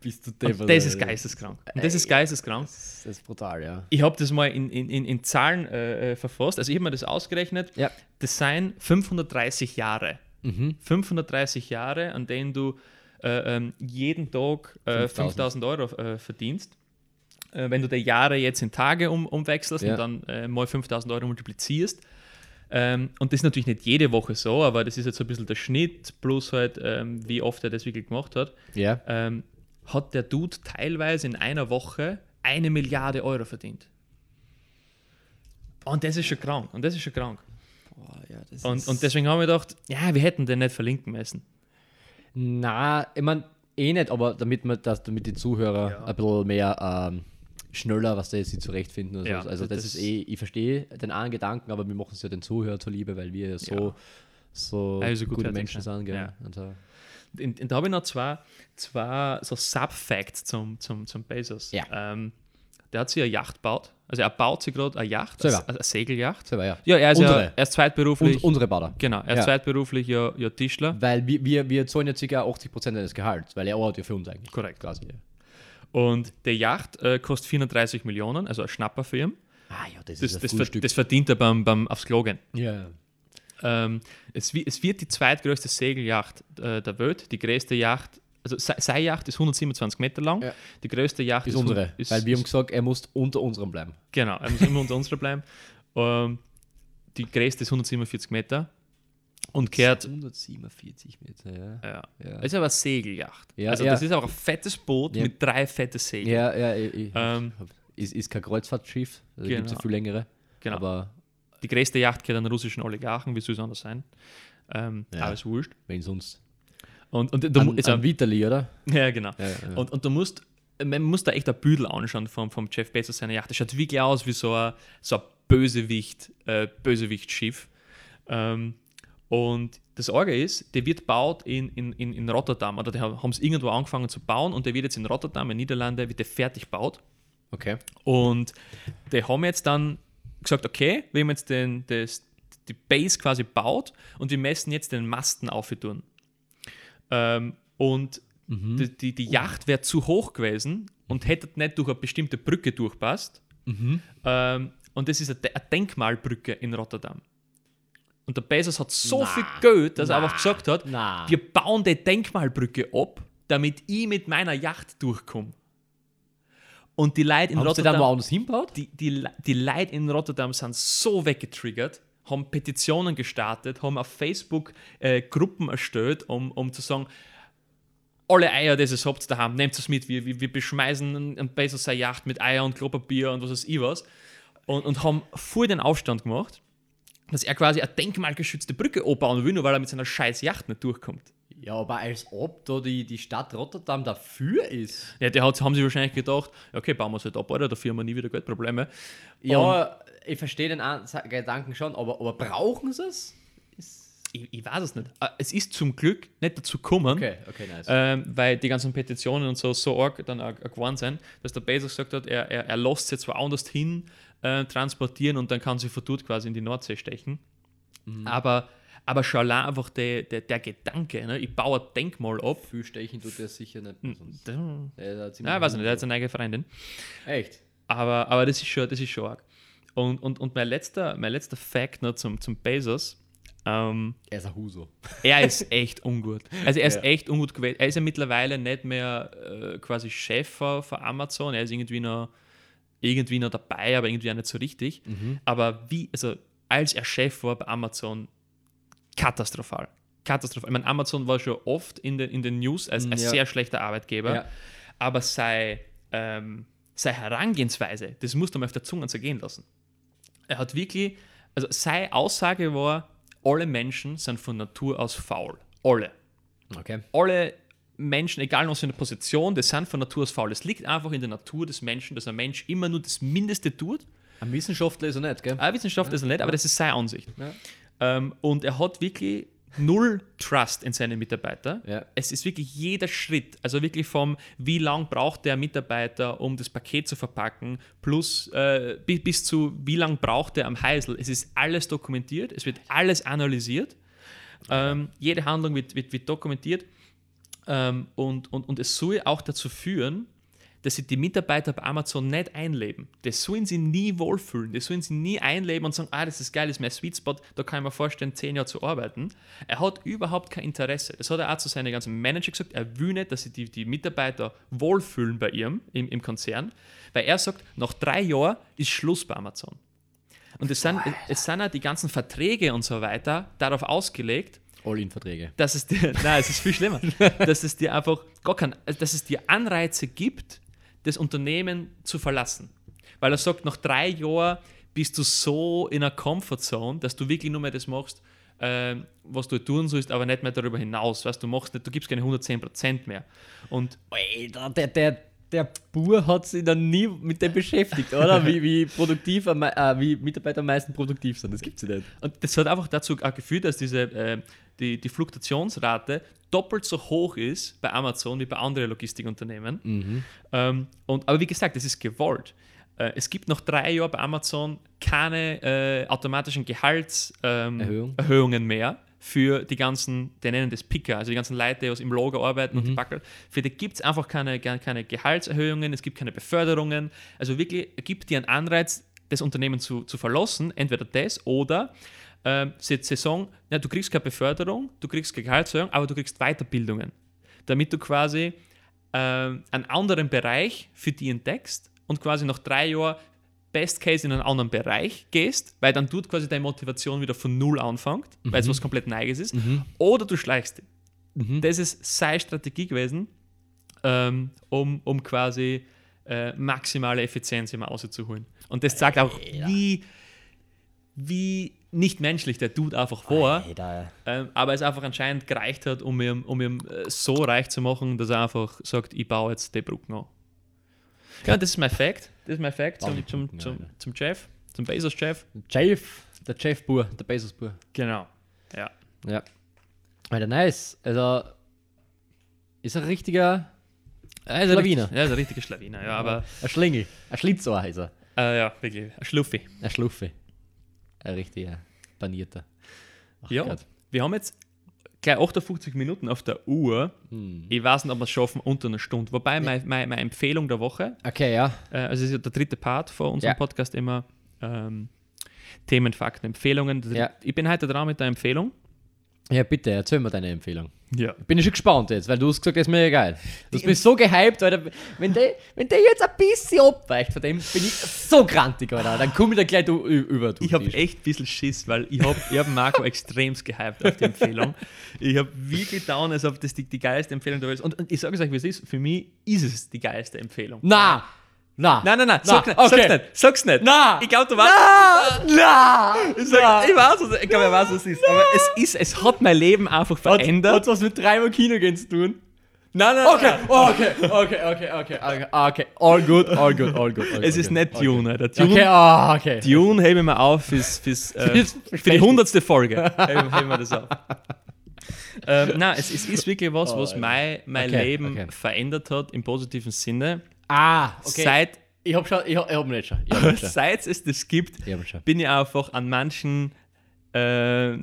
Bist du Und deppert, das ist geisteskrank. Und das ist geisteskrank. Das ist brutal, ja. Ich habe das mal in, in, in, in Zahlen äh, äh, verfasst. Also ich habe mir das ausgerechnet. Ja. Das seien 530 Jahre. Mhm. 530 Jahre, an denen du äh, ähm, jeden Tag äh, 5000. 5000 Euro äh, verdienst. Äh, wenn du die Jahre jetzt in Tage um, umwechselst Ja. und dann äh, mal 5000 Euro multiplizierst. Ähm, und das ist natürlich nicht jede Woche so, aber das ist jetzt so ein bisschen der Schnitt, plus halt, ähm, wie oft er das wirklich gemacht hat. Ja. Ähm, hat der Dude teilweise in einer Woche eine Milliarde Euro verdient. Und das ist schon krank. Und das ist schon krank. Boah, ja das Und, ist- und deswegen haben wir gedacht, ja, wir hätten den nicht verlinken müssen. Na, ich meine, eh nicht, aber damit, man das, damit die Zuhörer Ja. ein bisschen mehr ähm, schneller, was sie sich zurechtfinden. Oder Ja, so. Also das, das- ist eh, ich verstehe den einen Gedanken, aber wir machen es ja den Zuhörer zuliebe, weil wir ja so, Ja. so Also gute gutherzig Menschen sind. Ja. Äh, Und, und da habe ich noch zwei, zwei so Sub-Facts zum, zum, zum Bezos. Ja. Ähm, der hat sich eine Yacht gebaut. Also er baut sich gerade eine Yacht, Selber. eine, eine Segelyacht. selber, ja. Ja, er ist, ja, er ist zweitberuflich. Und unsere Bader. genau, er ist Ja. zweitberuflich ja, ja Tischler. Weil wir, wir, wir zahlen jetzt ca. 80% des Gehalts, weil er arbeitet ja für uns eigentlich. Korrekt. Quasi. Und der Yacht äh, kostet 430 Millionen, also ein Schnapper für ihn. Ah ja, das, Das, ist ein das, ver das verdient er beim, beim aufs Klo gehen. ja. Ähm, es, es wird die zweitgrößte Segelyacht äh, der Welt. Die größte Yacht, also se- seine Yacht ist 127 Meter lang. Ja. Die größte Yacht Ist ist, unsere. Ist, weil wir haben gesagt, er muss unter unserem bleiben. Genau, er muss immer unter unserer bleiben. Ähm, die größte ist 147 Meter und kehrt. 147 Meter, ja. Ja. Ja. Es ist aber eine Segelyacht. Ja, also ja. das ist auch ein fettes Boot Ja. mit drei fetten Segeln. Ja, ja, ich, ich, Ähm, ist, ist kein Kreuzfahrtschiff, also gibt es ja Genau. viel längere. Genau. Aber Die größte Yacht gehört an russischen Oligarchen, wie soll es anders sein? Ähm, Ja. Ist wurscht. wenn sonst. Und, und du, mu- An, also, an Vitali, oder? ja, genau. Ja, ja. Und, und du musst, man muss da echt ein Büdel anschauen vom, vom Jeff Bezos seine Yacht. Das schaut wirklich aus wie so ein, so ein Bösewicht, äh, Bösewicht-Schiff. Ähm, und das Orge ist, der wird gebaut in, in, in, in Rotterdam, oder die haben es irgendwo angefangen zu bauen und der wird jetzt in Rotterdam, in Niederlande, wird der fertig gebaut. Okay. Und die haben jetzt dann gesagt, okay, wir haben jetzt den, das, die Base quasi baut und wir messen jetzt den Masten aufgetun. Ähm, und Mhm. die, die, die Yacht wäre zu hoch gewesen und hätte nicht durch eine bestimmte Brücke durchpasst. Mhm. Ähm, und das ist eine Denkmalbrücke in Rotterdam. Und der Bezos hat so Na, viel Geld, dass er na, einfach gesagt hat, na. wir bauen die Denkmalbrücke ab, damit ich mit meiner Yacht durchkomme. Und die Leute in Haben sie Rotterdam dann woanders hingebaut? die, die, die Leute in Rotterdam sind so weggetriggert, haben Petitionen gestartet, haben auf Facebook äh, Gruppen erstellt, um, um zu sagen, alle Eier, die ihr habt daheim, nehmt es mit, wir, wir, wir beschmeißen ein Bezos seine Yacht mit Eier und Klopapier und was weiß ich was. Und, und haben voll den Aufstand gemacht, dass er quasi eine denkmalgeschützte Brücke abbauen will, nur weil er mit seiner scheiß Yacht nicht durchkommt. Ja, aber als ob da die, die Stadt Rotterdam dafür ist. Ja, die hat, haben sie wahrscheinlich gedacht, okay, bauen wir es halt ab, Alter, dafür haben wir nie wieder Geldprobleme. Ja, ich verstehe den An- Gedanken schon, aber, aber brauchen sie es? Ich, ich weiß es nicht. Äh, Es ist zum Glück nicht dazu gekommen, Okay, okay, nice. ähm, weil die ganzen Petitionen und so so arg dann auch, auch geworden sind, dass der Bezos gesagt hat, er, er, er lässt es jetzt woanders hin äh, transportieren und dann kann sie von dort quasi in die Nordsee stechen. Aber, aber schon einfach der, der, der Gedanke, ne? ich baue ein Denkmal ab. Viel stechen tut er sicher nicht. Sonst. Ich weiß nicht, er hat seine eigene Freundin. Echt? Aber, aber das ist schon, das ist schon arg. Und, und, und mein, letzter, mein letzter Fact noch zum, zum Bezos. Ähm, Er ist ein Huso. er ist echt ungut. Also er ist Ja. echt ungut gewählt. Er ist ja mittlerweile nicht mehr äh, quasi Chef von Amazon. Er ist irgendwie noch, irgendwie noch dabei, aber irgendwie auch nicht so richtig. Mhm. Aber wie, also als er Chef war bei Amazon, katastrophal. katastrophal. Ich meine, Amazon war schon oft in den, in den News als ein Ja. sehr schlechter Arbeitgeber, Ja. aber sei, ähm, seine Herangehensweise, das musst du mal auf der Zunge zergehen lassen. Er hat wirklich, also seine Aussage war, alle Menschen sind von Natur aus faul. Alle. Okay. Alle Menschen, egal was für eine Position, die sind von Natur aus faul. Es liegt einfach in der Natur des Menschen, dass ein Mensch immer nur das Mindeste tut. Ein Wissenschaftler ist er nicht, gell? Ein Wissenschaftler ist er nicht, aber das ist seine Ansicht. Ja. Ähm, und er hat wirklich null Trust in seine Mitarbeiter. Ja. Es ist wirklich jeder Schritt, also wirklich vom, wie lang braucht der Mitarbeiter, um das Paket zu verpacken, plus äh, bis, zu, wie lang braucht er am Heisel. Es ist alles dokumentiert, es wird alles analysiert. Ähm, jede Handlung wird, wird, wird dokumentiert. Ähm, und, und, und es soll auch dazu führen, dass sich die Mitarbeiter bei Amazon nicht einleben. Das sollen sie nie wohlfühlen. Das sollen sie nie einleben und sagen, ah, das ist geil, das ist mein Sweet Spot, da kann ich mir vorstellen, zehn Jahre zu arbeiten. Er hat überhaupt kein Interesse. Das hat er auch zu seinen ganzen Manager gesagt. Er will nicht, dass sich die, die Mitarbeiter wohlfühlen bei ihm im, im Konzern, weil er sagt, nach drei Jahren ist Schluss bei Amazon. Und es sind, es sind auch die ganzen Verträge und so weiter darauf ausgelegt, All-in-Verträge. dass es dir, *laughs* nein, es ist viel schlimmer, dass es dir einfach gar kein, dass es dir Anreize gibt, das Unternehmen zu verlassen. Weil er sagt, nach drei Jahren bist du so in einer Comfortzone, dass du wirklich nur mehr das machst, äh, was du tun sollst, aber nicht mehr darüber hinaus. Weißt, du machst nicht, du gibst keine 110% mehr. Und Alter, der, der, der Bur hat sich dann nie mit dem beschäftigt, oder? *laughs* Wie, wie produktiv, am äh, wie Mitarbeiter am meisten produktiv sind. Das gibt's ja nicht. Und das hat einfach dazu auch geführt, dass diese, äh, die, die Fluktuationsrate doppelt so hoch ist bei Amazon wie bei anderen Logistikunternehmen. Ähm, und, aber wie gesagt, das ist gewollt. Äh, es gibt nach drei Jahren bei Amazon keine äh, automatischen Gehaltserhöhungen Erhöhung. ähm, mehr für die ganzen, die nennen das Picker, also die ganzen Leute, die was im Lager arbeiten und die Backel. Für die gibt es einfach keine, keine Gehaltserhöhungen, es gibt keine Beförderungen. Also wirklich gibt dir einen Anreiz, das Unternehmen zu, zu verlassen, entweder das oder sie sagen, ja, du kriegst keine Beförderung, du kriegst keine Gehaltserhöhung, aber du kriegst Weiterbildungen, damit du quasi ähm, einen anderen Bereich für die entdeckst und quasi nach drei Jahren Best Case in einen anderen Bereich gehst, weil dann tut quasi deine Motivation wieder von Null anfängt, weil es was komplett Neues ist, oder du schleichst dich. Das ist seine Strategie gewesen, ähm, um, um quasi äh, maximale Effizienz immer rauszuholen. Und das zeigt auch, wie, wie nicht menschlich der Dude einfach war. Alter. Ähm, aber es einfach anscheinend gereicht hat, um ihm, um ihm äh, so reich zu machen, dass er einfach sagt, ich baue jetzt die Brücken an. Ja, das ist mein Fact. Das ist mein Fact zum, zum, zum, zum Chef, zum Bezos-Chef. Jeff, der Jeff Bur, der Bezos Bur. Genau. Ja. Ja. Alter, nice. Also, ist ein richtiger Er ist Schlawiner. Ein, richtig- er ist ein richtiger Schlawiner, ja, aber ein Schlingel. Ein Schlitzohr heißt er. äh, ja, wirklich, ein Schluffi. Ein Schluffe. Ein richtiger Panierter. Ach Ja, Gott. wir haben jetzt gleich 58 Minuten auf der Uhr. Hm. Ich weiß nicht, ob wir es schaffen unter einer Stunde. Wobei, meine, meine, meine Empfehlung der Woche, Okay, ja. äh, also es ist ja der dritte Part von unserem Ja. Podcast immer, ähm, Themen, Fakten, Empfehlungen. Ja. Ich bin heute dran mit der Empfehlung. Ja, bitte, erzähl mir deine Empfehlung. Ja. Bin ich schon gespannt jetzt, weil du hast gesagt, das ist mir egal. Du hast mich so gehypt, Alter. Wenn der, wenn der jetzt ein bisschen abweicht von dem, bin ich so grantig, Alter. Dann komme ich da gleich du, über. Du Ich habe echt ein bisschen Schiss, weil ich habe ich hab Marco *laughs* extremst gehypt auf die Empfehlung. Ich habe wirklich getan, als ob das die, die geilste Empfehlung Welt ist. Und, und ich sage es euch, wie es ist. Für mich ist es die geilste Empfehlung. Na! Na! Nein, nein, nein, Na, sag's nicht, okay. sag's nicht, sag's nicht. Na! Ich glaube, du weißt. Na! Ich, sag, ich weiß, was, ich glaube, ich weiß, was es ist. Aber es ist, es hat mein Leben einfach verändert. Hat was mit dreimal Kino gehen zu tun? nein, nein, Okay, okay, okay, okay, okay, okay, okay. All good, all good, all good. all Es ist nicht. Dune, Alter. Dune, Okay, ah, okay. Dune hebe ich mir auf fürs, fürs, äh, *laughs* für die hundertste Folge. *laughs* heben, heben wir das auf. ähm, nein, es, es ist wirklich was, Oh, was mein, mein Okay, Leben okay. verändert hat im positiven Sinne. Ah, okay. Seit, ich hab schon, ich hab, ich hab nicht schon. Hab nicht *laughs* schon. seit es das gibt, Ich bin ich einfach an manchen äh,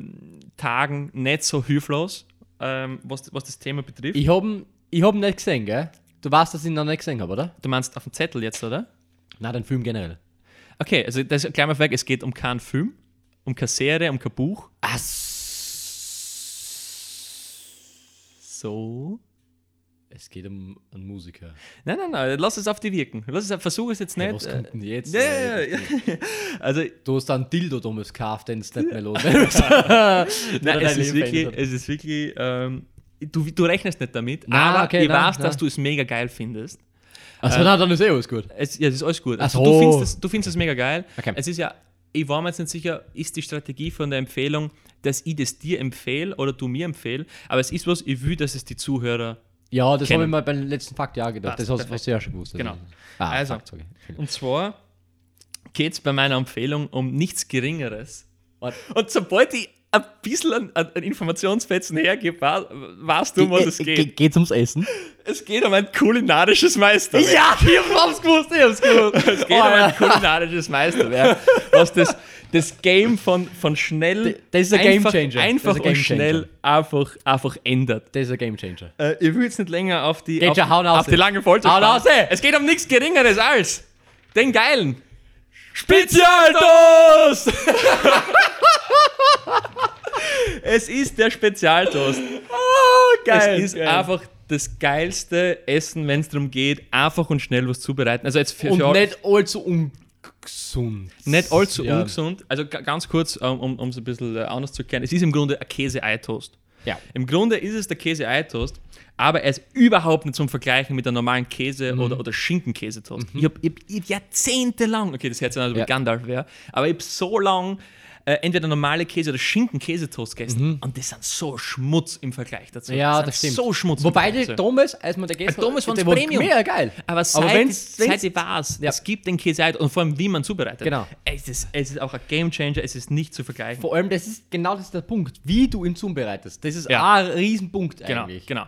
Tagen nicht so hilflos, ähm, was, was das Thema betrifft. Ich hab, ihn- ich hab nicht gesehen, gell? Du weißt, dass ich ihn noch nicht gesehen habe, oder? du meinst auf dem Zettel jetzt, oder? Na, den Film generell. Okay, also das ist gleich mal weg, es geht um keinen Film, um keine Serie, um kein Buch. Ah, So. Es geht um einen Musiker. Nein, nein, nein, lass es auf die wirken. Lass es, versuch es jetzt nicht. Ja, was kommt denn jetzt? Ja, ja, ja. *laughs* Also, Du hast einen Dildo dummes gekauft, den *laughs* *laughs* ist nicht mehr los. nein, es, ist wirklich, es ist wirklich, ähm, du, du rechnest nicht damit, Na, aber okay, ich na, weiß, na. dass du es mega geil findest. Also, na, dann ist eh alles gut. Es, ja, das ist alles gut. Also, so. du, findest es, du findest es mega geil. Okay. Es ist ja, ich war mir jetzt nicht sicher, ist die Strategie von der Empfehlung, dass ich das dir empfehle oder du mir empfehle, aber es ist was, ich will, dass es die Zuhörer. Ja, das habe ich mal beim letzten Fakt ja gedacht. Passt, das hast hast du ja schon gewusst. Genau. Ah, Also. Fakt. Und zwar geht es bei meiner Empfehlung um nichts Geringeres. Und sobald ich ein bisschen an, an Informationsfetzen hergebe, weißt du, um was es Ge- geht. Geht's ums Essen? Es geht um ein kulinarisches Meisterwerk. Ja, ich hab's gewusst, ich hab's gewusst. *laughs* Es geht um ein kulinarisches Meisterwerk, was das, das Game von, von schnell Das ist ein Game einfach, Changer. einfach und Game schnell Changer. einfach, einfach ändert. Das ist ein Gamechanger. Äh, ich will jetzt nicht länger auf die, Geht auf, auf die lange Folter raus. Es geht um nichts Geringeres als den geilen Spezialtoast! *laughs* es ist der Spezialtoast. Oh, es ist einfach das geilste Essen, wenn es darum geht, einfach und schnell was zubereiten. Also jetzt für, Und für nicht allzu ungesund. nicht allzu Ja. ungesund. Also ga- ganz kurz, ähm, um um es ein bisschen äh, anders zu erklären. Es ist im Grunde ein Käse-Ei-Toast. Ja. Im Grunde ist es der Käse-Ei-Toast, aber er ist überhaupt nicht zum Vergleichen mit einem normalen Käse- Mhm. oder, oder Schinken-Käsetoast. Ich habe hab, ich hab jahrzehntelang, okay, das hört sich an, als ob Ja. Gandalf wäre, aber ich habe so lang äh, entweder normale Käse- oder Schinken-Käsetoast gegessen und das sind so Schmutz im Vergleich dazu. Mhm. Ja, sind das stimmt. so Schmutz Wobei die. Thomas, als man der gegessen Thomas fand's der war Premium. Mega geil. Aber seit, wenn's- seit wenn's- ich weiß, Ja. es gibt den Käse und vor allem, wie man zubereitet. Genau. Es ist, es ist auch ein Gamechanger, es ist nicht zu vergleichen. Vor allem, das ist genau das ist der Punkt, wie du ihn zubereitest. Das ist Ja. ein Riesenpunkt Genau, eigentlich. genau.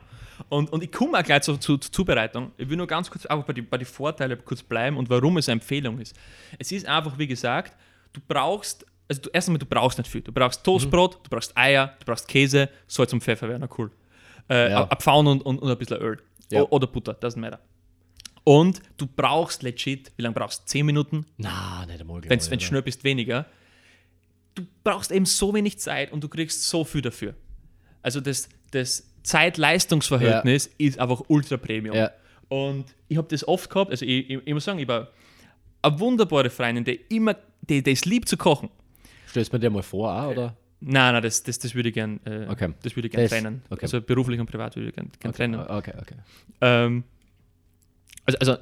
Und, und ich komme auch gleich zu, zu, zur Zubereitung. Ich will nur ganz kurz auch bei den bei die Vorteilen kurz bleiben und warum es eine Empfehlung ist. Es ist einfach, wie gesagt, du brauchst, also du, erst einmal, du brauchst nicht viel. Du brauchst Toastbrot, du brauchst Eier, du brauchst Käse, Salz und Pfeffer wäre noch cool. Äh, Ja. Pfauen und, und, und ein bisschen Öl. Ja. O- Oder Butter, doesn't matter. Und du brauchst legit, wie lange brauchst du? 10 Minuten? Na, nicht einmal. Wenn du schnell bist, weniger. Du brauchst eben so wenig Zeit und du kriegst so viel dafür. Also das, das Zeit-Leistungs-Verhältnis ist einfach ultra Premium. Ja. Und ich habe das oft gehabt, also ich, ich, ich muss sagen, ich war eine wunderbare Freundin, die immer, die, die ist lieb zu kochen. Stellst du mir dir mal vor, auch, oder? Nein, nein, das, das, das würde ich gern, äh, Okay. das würde ich gern Das- trennen. okay. Also beruflich und privat würde ich gern, gern trennen. Okay, okay. Ähm, also, also,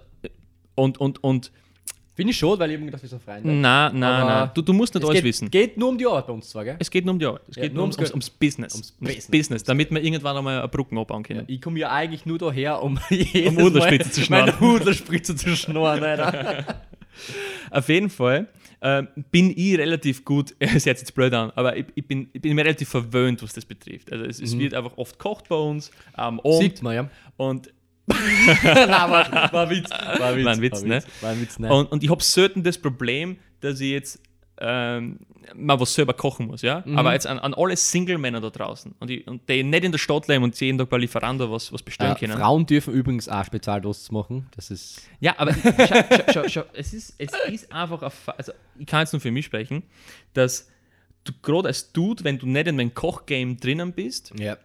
und, und, und, Finde ich schon, weil ich eben gedacht, wir sind na, na, Aber na, du, du musst nicht es alles geht, wissen. geht nur um die Arbeit bei uns zwar, gell? Es geht nur um die Arbeit. Es Ja, geht nur ums ums, ums, Business. Ums Ums Business. damit wir irgendwann einmal eine Brücken abbauen können. Ich komme ja eigentlich nur daher, um *laughs* jedes Hudlerspitze Mal zu schnorren. meine Hudlerspitze zu schnorren, Alter. *laughs* Auf jeden Fall ähm, bin ich relativ gut, *laughs* es hört jetzt blöd an, aber ich, ich, bin, ich bin mir relativ verwöhnt, was das betrifft. Also es, es wird einfach oft gekocht bei uns Abend Sieht man, ja. und, *laughs* Nein, war, war Witz. War Witz, War ein Witz, ne? War ein Witz, ne? und, und ich habe selten das Problem, dass ich jetzt ähm, mal was selber kochen muss, ja. Mhm. Aber jetzt an, an alle Single-Männer da draußen und die, und die nicht in der Stadt leben und jeden Tag bei Lieferando was, was bestellen äh, können. Frauen dürfen übrigens auch Spezialtoast machen. Das ist. Ja, aber *laughs* schau, schau, schau, es, ist, es ist einfach, ein also ich kann jetzt nur für mich sprechen, dass du gerade als Dude, wenn du nicht in meinem Kochgame drinnen bist, Ja.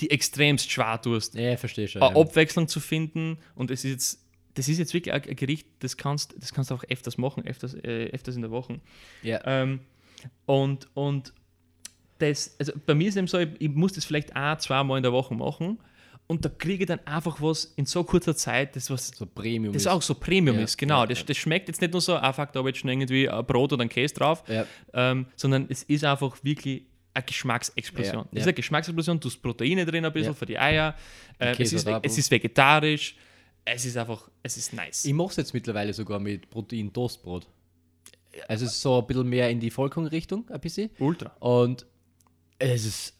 die extremst schwer tust, Ja, verstehe schon. eine Ja. Abwechslung zu finden und es ist jetzt, das ist jetzt wirklich ein ein Gericht, das kannst, das kannst du auch öfters machen, öfters, äh, öfters in der Woche. Ja. Ähm, und, und das, also bei mir ist es eben so, ich, ich muss das vielleicht auch zweimal in der Woche machen und da kriege ich dann einfach was in so kurzer Zeit, das was So Premium. das ist. auch so Premium Ja, ist, genau. ja, das, das schmeckt jetzt nicht nur so, ah fuck, da habe ich jetzt schon irgendwie ein Brot oder ein Käse drauf, Ja. ähm, sondern es ist einfach wirklich eine Geschmacksexplosion. Ja, Es ist eine Geschmacksexplosion, du hast Proteine drin ein bisschen für die Eier, äh, es, ist, es ist vegetarisch, es ist einfach, es ist nice. Ich mache es jetzt mittlerweile sogar mit Protein-Toastbrot. Also es ist so ein bisschen mehr in die Vollkornrichtung, ein bisschen. Ultra. Und es ist.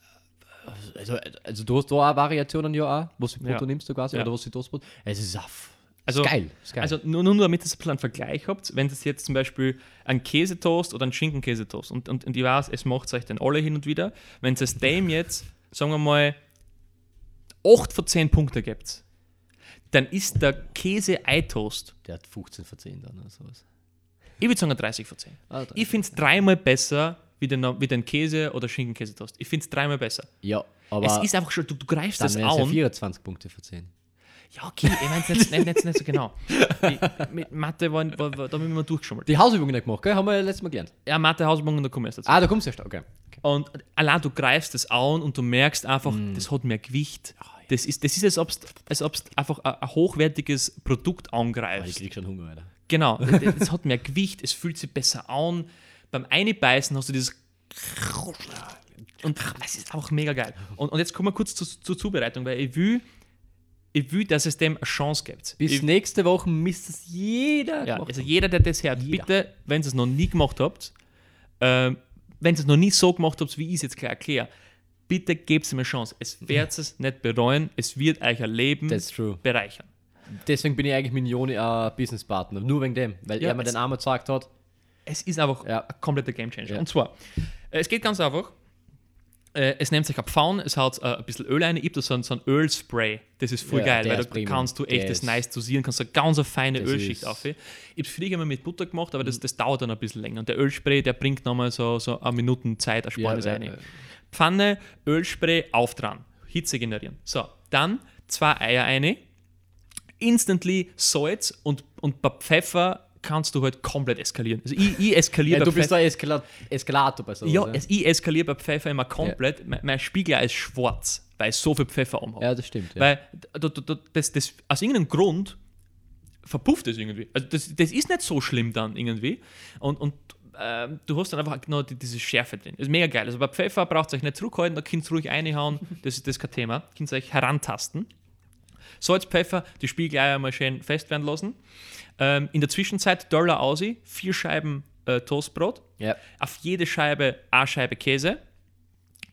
Also, also du hast da auch Variationen ja auch, was du Ja. Brot nimmst du quasi, Ja. oder was du Toastbrot. Es ist auf. Also- ist geil. Ist geil. Also nur, nur damit ihr ein bisschen einen Vergleich habt, wenn das jetzt zum Beispiel ein Käsetoast oder ein Schinkenkäsetoast und, und, und ich weiß, es macht euch dann alle hin und wieder, wenn es dem jetzt, sagen wir mal, 8 von 10 Punkte gibt, dann ist der Käse-Ei-Toast, der hat 15 von 10 dann oder sowas. Ich würde sagen ein 30 von 10. Ah, 30. Ich finde es dreimal besser wie den, wie den Käse- oder Schinkenkäsetoast. Ich finde es dreimal besser. Ja, aber es ist einfach schon, du, du greifst dann das es ja an. 24 Punkte von 10. Ja, okay, ich meine es nicht, nicht, nicht, nicht so genau. Ich, mit Mathe war, war, war, da haben wir durchgeschummelt. Die Hausübungen nicht gemacht, gell? Haben wir ja letztes Mal gelernt. Ja, Mathe, Hausübungen, da kommen wir erst dazu. Ah, da kommst du erst, okay. Und allein du greifst das an und du merkst einfach, das hat mehr Gewicht. Das ist, das ist als ob du als ob's einfach ein, ein hochwertiges Produkt Ah, Ich angreifst. krieg schon Hunger, Alter. Genau, *laughs* das hat mehr Gewicht, es fühlt sich besser an. Beim Einbeißen hast du dieses. Und es ist einfach mega geil. Und, und jetzt kommen wir kurz zu- zur Zubereitung, weil ich will, ich will, dass es dem eine Chance gibt. Bis ich, nächste Woche misst es jeder ja, also jeder, der das hört, Jeder. bitte, wenn ihr es noch nie gemacht habt, ähm, wenn ihr es noch nie so gemacht habt, wie ich es jetzt gleich erkläre, bitte gebt es ihm eine Chance. Es wird es nicht bereuen, es wird euch ein Leben bereichern. Deswegen bin ich eigentlich mit Joni ein Businesspartner. Nur wegen dem. Weil Ja, er mir den Arm gesagt hat. Es ist einfach Ja. ein kompletter Gamechanger. Ja. Und zwar, äh, es geht ganz einfach. Äh, Es nennt sich ein Pfauen, es hat äh, ein bisschen Öl rein, ich habe so ein, so ein Ölspray. Das ist voll geil, weil da kannst du echt Der das nice dosieren, kannst eine ganz eine feine Das Ölschicht auf. Ich habe es früher immer mit Butter gemacht, aber das, das dauert dann ein bisschen länger. Und der Ölspray, der bringt nochmal so, so eine Minuten Zeit, Ersparnis Ja, rein. Pfanne, Ölspray, auf dran. Hitze generieren. So, dann zwei Eier rein, instantly Salz und, und bei Pfeffer kannst du halt komplett eskalieren. Also ich, ich eskaliere Ja, bei du bist Pfeffer. Eskala Eskalator bei sowas. Ja, es, ich eskaliere bei Pfeffer immer komplett. Mein, mein Spiegel ist schwarz, weil ich so viel Pfeffer umhabe. ja, das stimmt. Ja. Weil du, das, das, aus irgendeinem Grund verpufft es irgendwie. Also das, das ist nicht so schlimm dann irgendwie. Und, und ähm, du hast dann einfach noch die, diese Schärfe drin. Das ist mega geil. Also bei Pfeffer braucht ihr euch nicht zurückhalten, da könnt ihr ruhig reinhauen. Das ist das ist kein Thema. Könnt ihr euch herantasten. Salz, Pfeffer, die Spiegeleier mal schön fest werden lassen. Ähm, in der Zwischenzeit Dollar aussehen, vier Scheiben äh, Toastbrot, ja. auf jede Scheibe eine Scheibe Käse.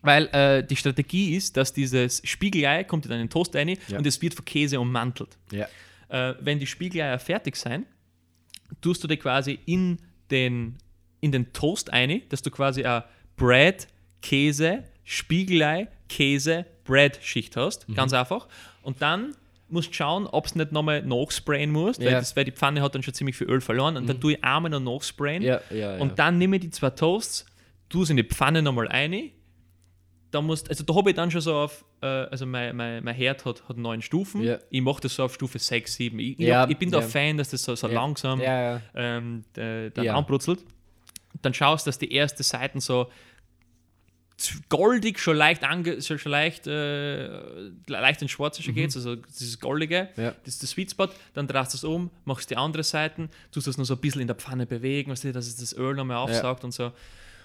Weil äh, die Strategie ist, dass dieses Spiegelei kommt in einen Toast rein Ja. und es wird von Käse ummantelt. Ja. Äh, wenn die Spiegeleier fertig sind, tust du die quasi in den, in den Toast ein, dass du quasi eine Bread, Käse, Spiegelei, Käse, Bread-Schicht hast. Mhm. Ganz einfach. Und dann musst du schauen, ob es nicht nochmal nachsprayen musst, weil, Ja. Mhm. das, weil die Pfanne hat dann schon ziemlich viel Öl verloren. Und dann tue ich einmal noch nachsprayen. Ja, ja. Und dann nehme ich die zwei Toasts, tue sie in die Pfanne nochmal ein. Da musst, also da habe ich dann schon so auf, äh, also mein, mein, mein Herd hat, hat neun Stufen. Ich mache das so auf Stufe 6, 7. Ich, ich, hab, ich bin da. Fan, dass das so, so langsam ähm, äh, dann anbrutzelt. Dann schaust, dass die erste Seiten so goldig, schon leicht, ange, schon leicht, äh, leicht ins Schwarze schon geht, also dieses Goldige, Mhm. Ja. das ist der Sweet Spot, dann drehst du es um, machst die andere Seiten, tust das noch so ein bisschen in der Pfanne bewegen, weißt du, dass es das Öl nochmal aufsaugt und so.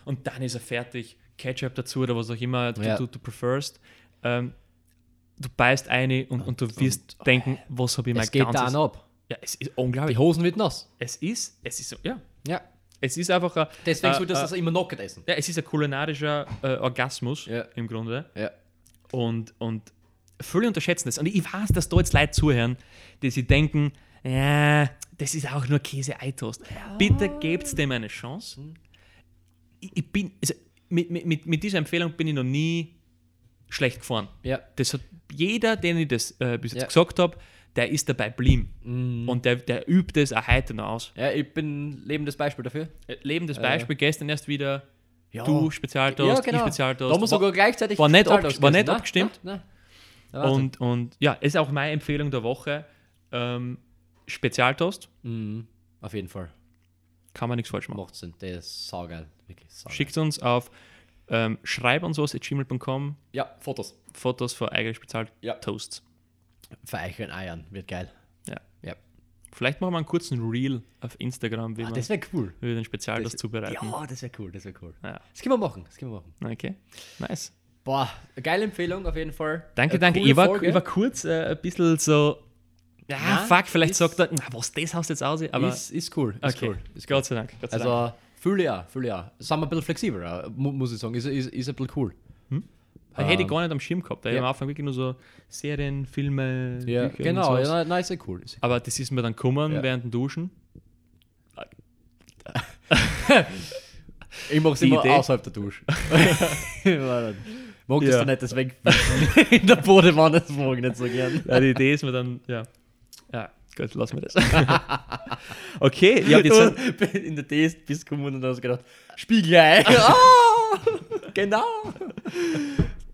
Und dann ist er fertig. Ketchup dazu oder was auch immer du, Ja. du, du preferst. Ähm, du beißt eine und, und du wirst denken, was habe ich mein Es geht ganzes... da ab. Ja, es ist Die unglaublich. Hosen wird nass. Es ist, es ist so, ja, Ja. Es ist einfach ein, Deswegen äh, soll das äh, also immer noch essen. ja, es ist ein kulinarischer äh, Orgasmus Ja. im Grunde. Ja. Und, und viele unterschätzen das. Und ich weiß, dass da jetzt Leute zuhören, die sich denken, ja, das ist auch nur Käse-Ei-Toast. Bitte gebt dem eine Chance. Ich, ich bin, also mit, mit, mit, mit dieser Empfehlung bin ich noch nie schlecht gefahren. Ja. Das hat jeder, den ich das äh, bis jetzt Ja. gesagt habe, der ist dabei geblieben. Und der, der übt es auch heute noch aus. Ja, ich bin lebendes Beispiel dafür. Äh, Lebendes Beispiel, gestern erst wieder Ja. du Spezialtoast, ich Spezialtoast. Da muss sogar gleichzeitig war nicht ab- war nicht ne? abgestimmt. Ne? Ne? Wahnsinn. und, und ja, ist auch meine Empfehlung der Woche. Ähm, Spezialtoast, Mhm. Auf jeden Fall. kann man nichts falsch machen. Macht Sinn. Der ist saugeil. Wirklich saugeil. Schickt uns auf ähm, schreib uns was at gmail.com Ja, Fotos. Fotos von eigenen Spezialtoasts. Vereicheln Eiern. Wird geil. Ja. Ja. Vielleicht machen wir einen kurzen Reel auf Instagram, wie Ah, man das wäre cool. wie wir den Spezialtoast Das- zubereiten. Ja, das wäre cool. Das wäre cool. Ja. Das können wir machen. Das können wir machen. Okay, nice. Boah, geile Empfehlung auf jeden Fall. Danke, Eine danke. Ich war, ich war kurz äh, ein bisschen so, ja, Ja, fuck, vielleicht ist- sagt er, na, was, das haust jetzt aus? Aber ist, ist cool. Ist okay, cool. Ist. Gott sei Dank. Gott sei Dank. Also, fühle ja, fühle ja. Sind wir ein bisschen flexibler, mu muss ich sagen. Ist, ist, ist ein bisschen cool. Das hätte ich ähm, gar nicht am Schirm gehabt. Ich ja. am Anfang wirklich nur so Serien, Filme, Ja, Bücher genau. und Ja, nein, ist ja cool. Ist Aber das ist mir dann gekommen Ja. während dem Duschen. Ich mache es immer Idee. außerhalb der Dusche. Mag Ja. das nicht das weg in der Bodewanne, das mag ich nicht so gern. Ja, die Idee ist mir dann, ja. Ja, gut, lassen wir das. *laughs* okay, ja, jetzt Und in der Test bist du gekommen und hast gedacht, Spiegelei. *laughs* ah, genau.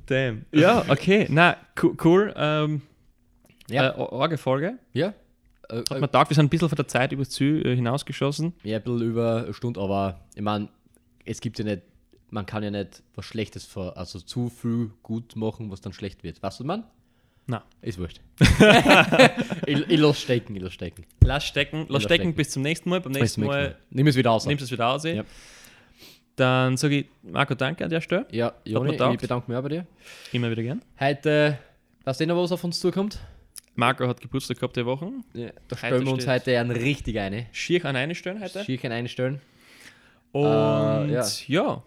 Damn. Ja, okay, na, co- cool. Ähm, Ja. Äh, orge Folge. Ja. Äh, Hat man gedacht, wir sind ein bisschen von der Zeit übers Ziel äh, hinausgeschossen. Ja, ein bisschen über eine Stunde, aber ich meine, es gibt ja nicht, man kann ja nicht was Schlechtes, ver, also zu viel gut machen, was dann schlecht wird. Weißt du, man? Na. Ist wurscht. *laughs* ich, ich lass stecken, ich lass stecken. Lass stecken, lass Lass stecken stecken. bis zum nächsten Mal. Beim nächsten zum Mal Nimm es wieder aus. nimmst du es wieder aus. Ja. Dann sage ich Marco, danke an der Stelle. Ja, Joni, ich bedanke mich auch bei dir. Immer wieder gern. Heute, weißt du noch, was auf uns zukommt? Marco hat Geburtstag gehabt die Woche. Ja, da stellen wir uns heute einen richtig eine. Schier an eine Stelle heute. Schierchen einstellen. Und Äh, ja. ja.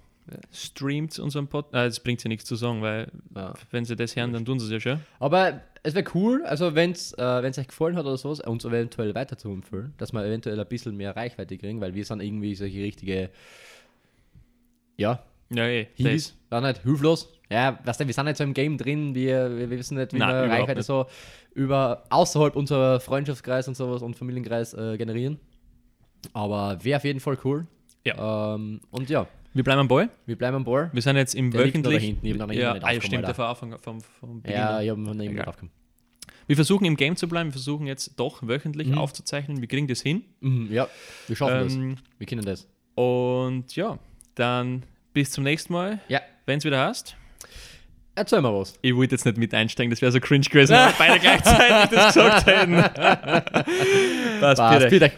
streamt unseren Podcast. Äh, das bringt ja nichts zu sagen, weil Ja. wenn sie das hören, dann tun sie es ja schon. Aber es wäre cool, also wenn es äh, wenn's euch gefallen hat oder sowas, uns eventuell weiter zu empfehlen, dass wir eventuell ein bisschen mehr Reichweite kriegen, weil wir sind irgendwie solche richtige, ja, Ja, eh. Hibis, war nicht hilflos. Ja, weißt du, wir sind nicht so im Game drin, wir, wir wissen nicht, wie Nein, wir Reichweite nicht. so über außerhalb unserer Freundschaftskreis und sowas und Familienkreis äh, generieren. Aber wäre auf jeden Fall cool. Ja. Ähm, und ja, Wir bleiben am Ball. wir bleiben an Bord. Wir sind jetzt im Der wöchentlich. hinten, ich hab ja, ah, aufgekommen, stimmt, der war vom, vom Beginn. Ja, ich habe noch nicht Egal. draufgekommen. Wir versuchen im Game zu bleiben, wir versuchen jetzt doch wöchentlich Mhm. aufzuzeichnen. Wir kriegen das hin. Mhm, ja, wir schaffen das. Ähm, Wir können das. und ja, dann bis zum nächsten Mal. Ja, Wenn es wieder hast. erzähl mal was. Ich wollte jetzt nicht mit einsteigen, das wäre so cringe gewesen, wenn wir *laughs* beide gleichzeitig das gesagt hätten. *laughs* Passt, Passt, bitte.